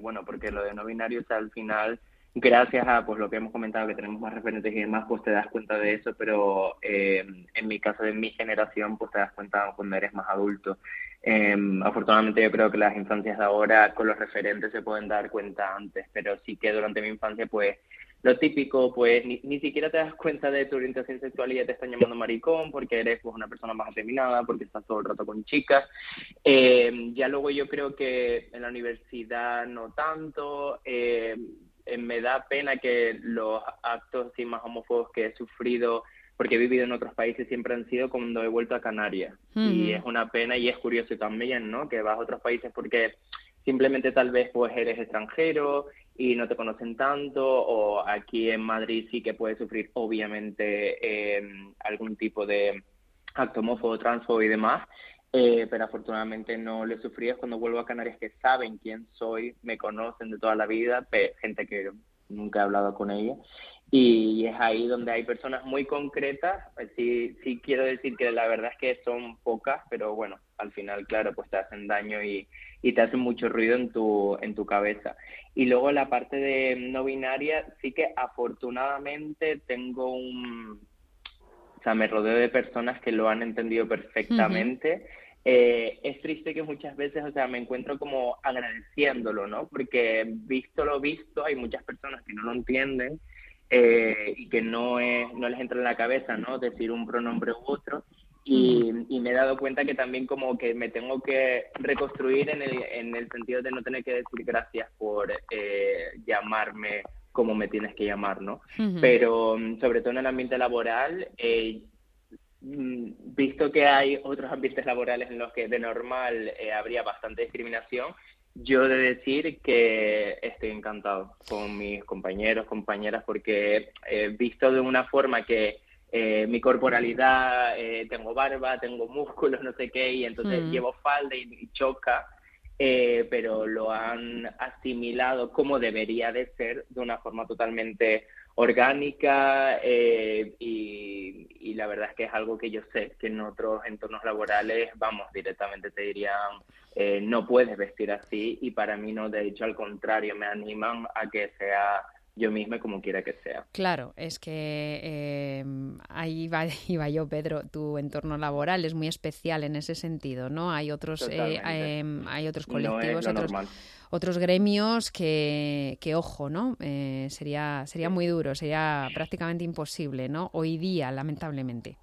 bueno, porque lo de no binario, o al final gracias a pues lo que hemos comentado, que tenemos más referentes y demás, pues te das cuenta de eso, pero eh, en mi caso, de mi generación, pues te das cuenta cuando eres más adulto. Em, afortunadamente yo creo que las infancias de ahora con los referentes se pueden dar cuenta antes, pero sí que durante mi infancia, pues lo típico, pues ni, ni siquiera te das cuenta de tu orientación sexual y ya te están llamando maricón porque eres pues una persona más afeminada, porque estás todo el rato con chicas. Eh, ya luego yo creo que en la universidad no tanto. Eh, eh, me da pena que los actos así más homófobos que he sufrido, porque he vivido en otros países, siempre han sido cuando he vuelto a Canarias. Y es una pena y es curioso también, ¿no? Que vas a otros países porque simplemente tal vez pues eres extranjero y no te conocen tanto, o aquí en Madrid sí que puedes sufrir obviamente em, algún tipo de acto homófobo, transfobo y demás, eh, pero afortunadamente no lo he sufrido. Es cuando vuelvo a Canarias que saben quién soy, me conocen de toda la vida, gente que nunca he hablado con ella. Y es ahí donde hay personas muy concretas. Sí, sí quiero decir que la verdad es que son pocas, pero bueno, al final, claro, pues te hacen daño y, y te hacen mucho ruido en tu, en tu cabeza. Y luego la parte de no binaria, sí que afortunadamente tengo un, o sea, me rodeo de personas que lo han entendido perfectamente. Eh, es triste que muchas veces, o sea, me encuentro como agradeciéndolo, ¿no? Porque visto lo visto, hay muchas personas que no lo entienden eh, y que no, es, no les entra en la cabeza, ¿no? Decir un pronombre u otro. Y, me he dado cuenta que también como que me tengo que reconstruir en el, en el sentido de no tener que decir gracias por eh, llamarme como me tienes que llamar, ¿no? Pero mm, sobre todo en el ambiente laboral, eh, mm, visto que hay otros ambientes laborales en los que de normal eh, habría bastante discriminación, yo de decir que estoy encantado con mis compañeros, compañeras, porque he visto de una forma que eh, mi corporalidad, tengo barba, tengo músculos, no sé qué, y entonces mm. llevo falda y choca eh, pero lo han asimilado como debería de ser de una forma totalmente orgánica eh, y, la verdad es que es algo que yo sé que en otros entornos laborales, vamos, directamente te dirían, eh, no puedes vestir así y para mí no, de hecho al contrario, me animan a que sea yo misma como quiera que sea. Claro, es que eh, ahí iba, yo, Pedro, tu entorno laboral es muy especial en ese sentido, ¿no? Hay otros, eh, em, hay, otros colectivos, otros, otros gremios que, que ojo, ¿no? Eh, sería, sería muy duro, sería prácticamente imposible, ¿no? Hoy día, lamentablemente.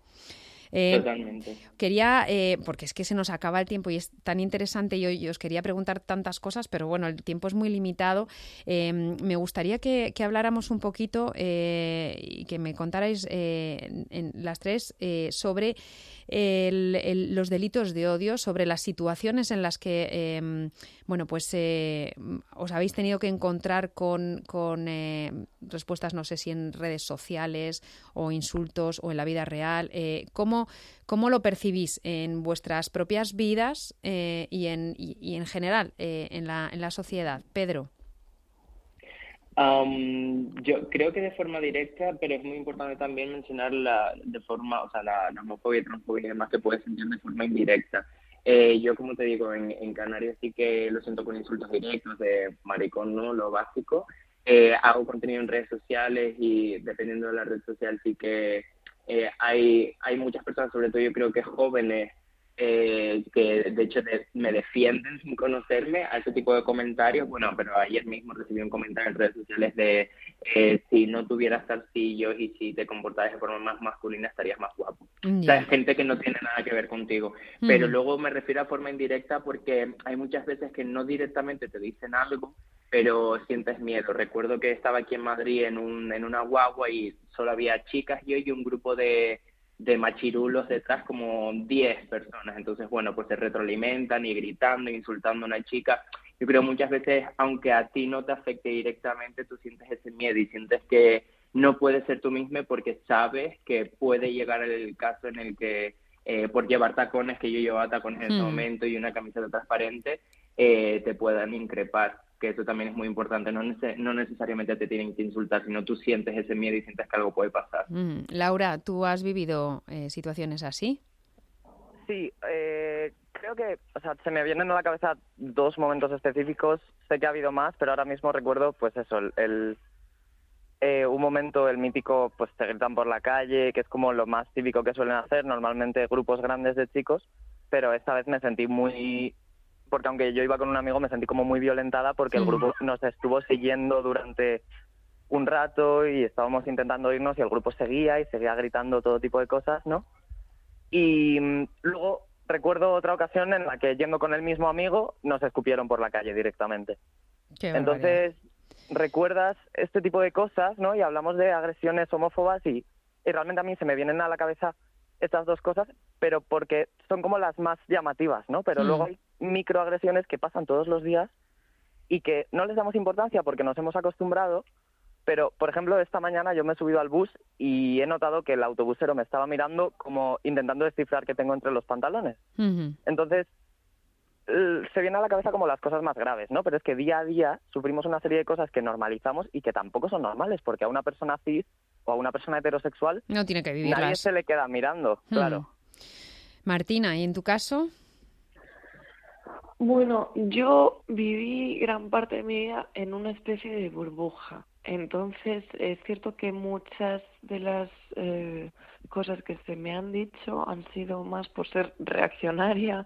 Eh, Totalmente. Quería, eh, porque es que se nos acaba el tiempo y es tan interesante, yo, yo os quería preguntar tantas cosas, pero bueno, el tiempo es muy limitado. Em, me gustaría que, habláramos un poquito y que me contarais en, las tres sobre los delitos de odio, sobre las situaciones en las que, em, bueno, pues os habéis tenido que encontrar con, con respuestas, no sé si en redes sociales o insultos o en la vida real. ¿cómo, ¿Cómo lo percibís en vuestras propias vidas eh, y, en, y, en general eh, en, la, en la sociedad? Pedro. yo creo que de forma directa, pero es muy importante también mencionar la, de forma, o sea, la, homofobia y transfobia y demás que puede sentir de forma indirecta. Eh, yo, como te digo, en, en, Canarias sí que lo siento con insultos directos de maricón, ¿no? Lo básico. hago contenido en redes sociales y dependiendo de la red social sí que eh, hay, hay muchas personas, sobre todo yo creo que jóvenes, eh, que de hecho me defienden sin conocerme a ese tipo de comentarios. Bueno, pero ayer mismo recibí un comentario en redes sociales de eh, si no tuvieras zarcillos y si te comportaras de forma más masculina estarías más guapo. O sea, gente que no tiene nada que ver contigo. Pero luego me refiero a forma indirecta porque hay muchas veces que no directamente te dicen algo, pero sientes miedo. Recuerdo que estaba aquí en Madrid en, un, en una guagua y solo había chicas yo y un grupo de, de machirulos detrás, como 10 personas. Entonces, bueno, pues se retroalimentan y gritando, insultando a una chica. Yo creo muchas veces, aunque a ti no te afecte directamente, tú sientes ese miedo y sientes que no puedes ser tú mismo porque sabes que puede llegar el caso en el que eh, por llevar tacones, que yo llevaba tacones en ese hmm. momento y una camiseta transparente, eh, te puedan increpar que eso también es muy importante. No, no necesariamente te tienen que insultar, sino tú sientes ese miedo y sientes que algo puede pasar. Mm. Laura, ¿tú has vivido eh, situaciones así? Sí, eh, creo que, o sea, se me vienen a la cabeza dos momentos específicos. Sé que ha habido más, pero ahora mismo recuerdo, pues eso, el, eh, un momento, el mítico, pues te gritan por la calle, que es como lo más típico que suelen hacer, normalmente grupos grandes de chicos, pero esta vez me sentí muy porque aunque yo iba con un amigo me sentí como muy violentada porque el grupo nos estuvo siguiendo durante un rato y estábamos intentando irnos y el grupo seguía y seguía gritando todo tipo de cosas, ¿no? Y mm, luego recuerdo otra ocasión en la que yendo con el mismo amigo nos escupieron por la calle directamente. Entonces, recuerdas este tipo de cosas, ¿no? Y hablamos de agresiones homófobas y, y realmente a mí se me vienen a la cabeza estas dos cosas, pero porque son como las más llamativas, ¿no? Pero luego hay microagresiones que pasan todos los días y que no les damos importancia porque nos hemos acostumbrado, pero por ejemplo esta mañana yo me he subido al bus y he notado que el autobusero me estaba mirando como intentando descifrar qué tengo entre los pantalones. Entonces se viene a la cabeza como las cosas más graves, ¿no? Pero es que día a día sufrimos una serie de cosas que normalizamos y que tampoco son normales, porque a una persona cis o a una persona heterosexual no tiene que vivirlas. nadie se le queda mirando, claro. Martina, ¿y en tu caso? Bueno, yo viví gran parte de mi vida en una especie de burbuja. Entonces, es cierto que muchas de las eh, cosas que se me han dicho han sido más por ser reaccionaria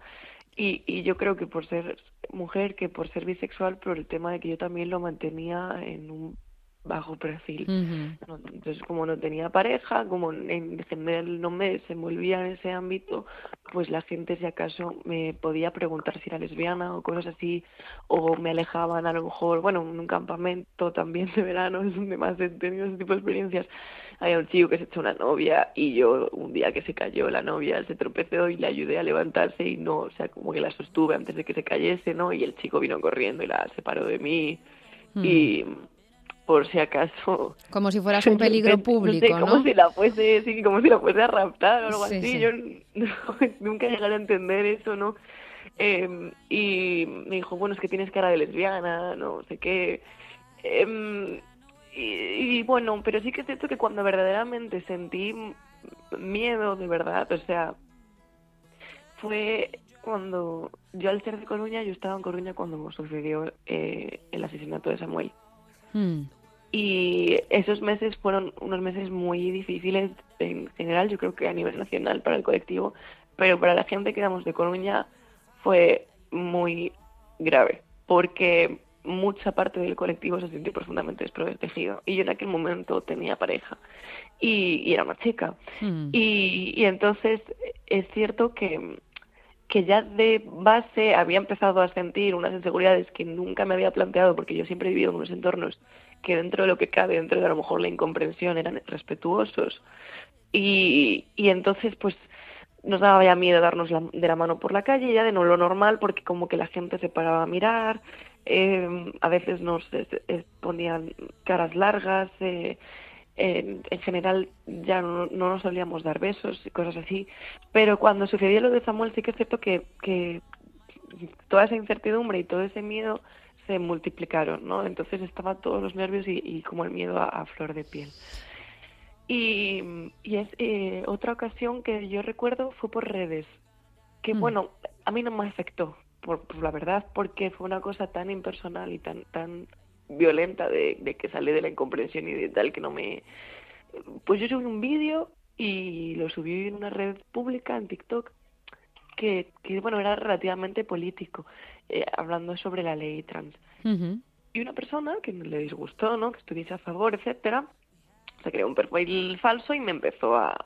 y, y yo creo que por ser mujer que por ser bisexual, pero el tema de que yo también lo mantenía en un bajo perfil. Entonces, como no tenía pareja, como en general no me desenvolvía en ese ámbito, pues la gente, si acaso, me podía preguntar si era lesbiana o cosas así, o me alejaban a lo mejor, bueno, en un campamento también de verano, es donde más he tenido ese tipo de experiencias. Hay un chico que se echó una novia y yo, un día que se cayó la novia, se tropezó y le ayudé a levantarse y no, o sea, como que la sostuve antes de que se cayese, ¿no? Y el chico vino corriendo y la separó de mí. Y por si acaso. Como si fueras un peligro público, ¿no? Como si la fuese, sí, como si la fuese a raptar o algo así. Yo nunca llegué a entender eso, ¿no? Eh, y me dijo, bueno, es que tienes cara de lesbiana, no sé qué. Eh, y, bueno, pero sí que es cierto que cuando verdaderamente sentí miedo, de verdad, o sea, fue cuando yo al ser de Coruña, yo estaba en Coruña cuando sucedió eh, el asesinato de Samuel. Hmm. Y esos meses fueron unos meses muy difíciles en general, yo creo que a nivel nacional para el colectivo, pero para la gente que éramos de Coruña fue muy grave, porque mucha parte del colectivo se sintió profundamente desprotegido. Y yo en aquel momento tenía pareja y, era una chica. Mm. Y, y entonces es cierto que, que ya de base había empezado a sentir unas inseguridades que nunca me había planteado porque yo siempre he vivido en unos entornos que dentro de lo que cabe, dentro de a lo mejor la incomprensión, eran respetuosos. Y, y entonces, pues, nos daba ya miedo darnos de la mano por la calle, ya de no lo normal, porque como que la gente se paraba a mirar, eh, a veces nos ponían caras largas, eh, en general ya no, nos solíamos dar besos y cosas así, pero cuando sucedió lo de Samuel sí que es cierto que, que toda esa incertidumbre y todo ese miedo se multiplicaron, ¿no? Entonces estaban todos los nervios y, como el miedo a, flor de piel. Y, y es eh, otra ocasión que yo recuerdo fue por redes, que mm. bueno, a mí no me afectó, por, por, la verdad, porque fue una cosa tan impersonal y tan tan violenta de, de que sale de la incomprensión y de tal que no me... Pues yo subí un vídeo y lo subí en una red pública, en TikTok, que, que bueno, era relativamente político, eh, hablando sobre la ley trans. Y una persona que le disgustó, ¿no? Que estuviese a favor, etcétera, se creó un perfil falso y me empezó a,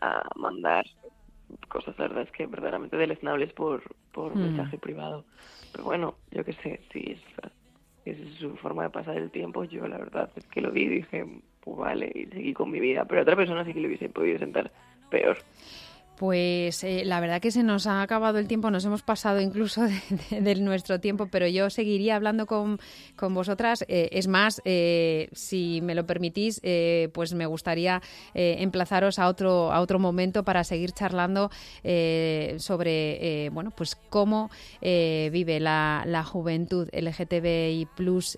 a mandar cosas, verdad, es que verdaderamente deleznables por, por mm. mensaje privado. Pero bueno, yo qué sé, si es esa es su forma de pasar el tiempo. Yo la verdad es que lo vi y dije, pues vale, y seguí con mi vida. Pero otra persona sí que le hubiese podido sentar peor. Pues eh, la verdad que se nos ha acabado el tiempo, nos hemos pasado incluso de, nuestro tiempo, pero yo seguiría hablando con, con vosotras. Eh, es más, eh, si me lo permitís, pues me gustaría emplazaros a otro, a otro momento para seguir charlando sobre bueno, pues cómo vive la, la, juventud LGTBI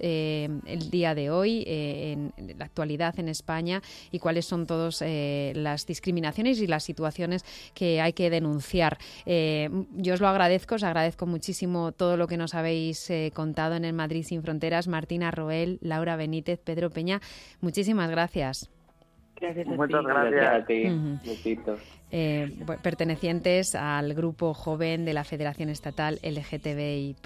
el día de hoy, en, la actualidad en España y cuáles son todas las discriminaciones y las situaciones que hay que denunciar. Eh, yo os lo agradezco, os agradezco muchísimo todo lo que nos habéis eh, contado en el Madrid sin Fronteras. Martina Roel, Laura Benítez, Pedro Peña, muchísimas gracias. Gracias Muchas gracias a ti. Eh, pertenecientes al grupo joven de la Federación Estatal LGTBI+.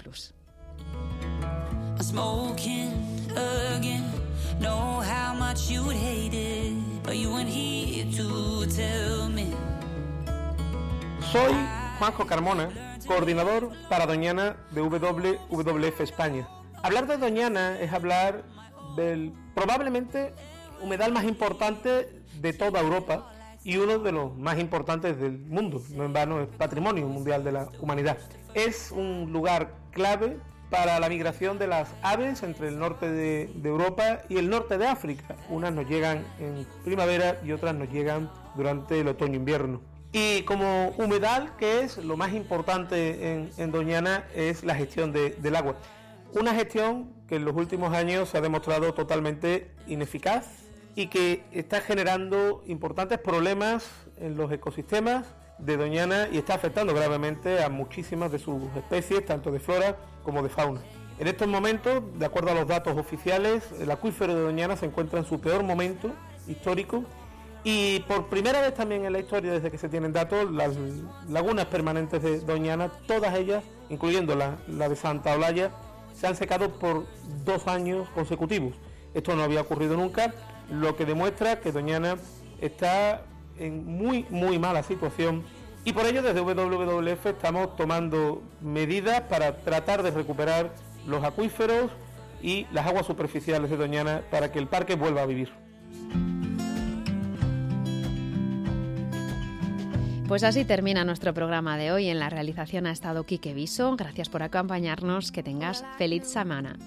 Soy Juanjo Carmona, coordinador para Doñana de WWF España. Hablar de Doñana es hablar del probablemente humedal más importante de toda Europa y uno de los más importantes del mundo. No en vano es patrimonio mundial de la humanidad. Es un lugar clave para la migración de las aves entre el norte de, Europa y el norte de África. Unas nos llegan en primavera y otras nos llegan durante el otoño-invierno. Y como humedal, que es lo más importante en, Doñana, es la gestión del agua. Una gestión que en los últimos años se ha demostrado totalmente ineficaz y que está generando importantes problemas en los ecosistemas de Doñana y está afectando gravemente a muchísimas de sus especies, tanto de flora como de fauna. En estos momentos, de acuerdo a los datos oficiales, el acuífero de Doñana se encuentra en su peor momento histórico y por primera vez también en la historia, desde que se tienen datos, las lagunas permanentes de Doñana, todas ellas, incluyendo la, de Santa Olaya, se han secado por dos años consecutivos. Esto no había ocurrido nunca, lo que demuestra que Doñana está en muy, muy mala situación y por ello desde WWF estamos tomando medidas para tratar de recuperar los acuíferos y las aguas superficiales de Doñana para que el parque vuelva a vivir. Pues así termina nuestro programa de hoy. En la realización ha estado Quique Viso. Gracias por acompañarnos. Que tengas feliz semana.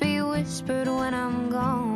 be whispered when I'm gone.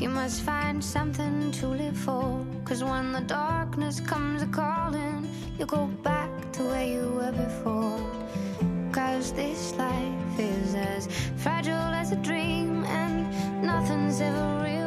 You must find something to live for. Cause when the darkness comes a calling, you go back to where you were before. Cause this life is as fragile as a dream, and nothing's ever really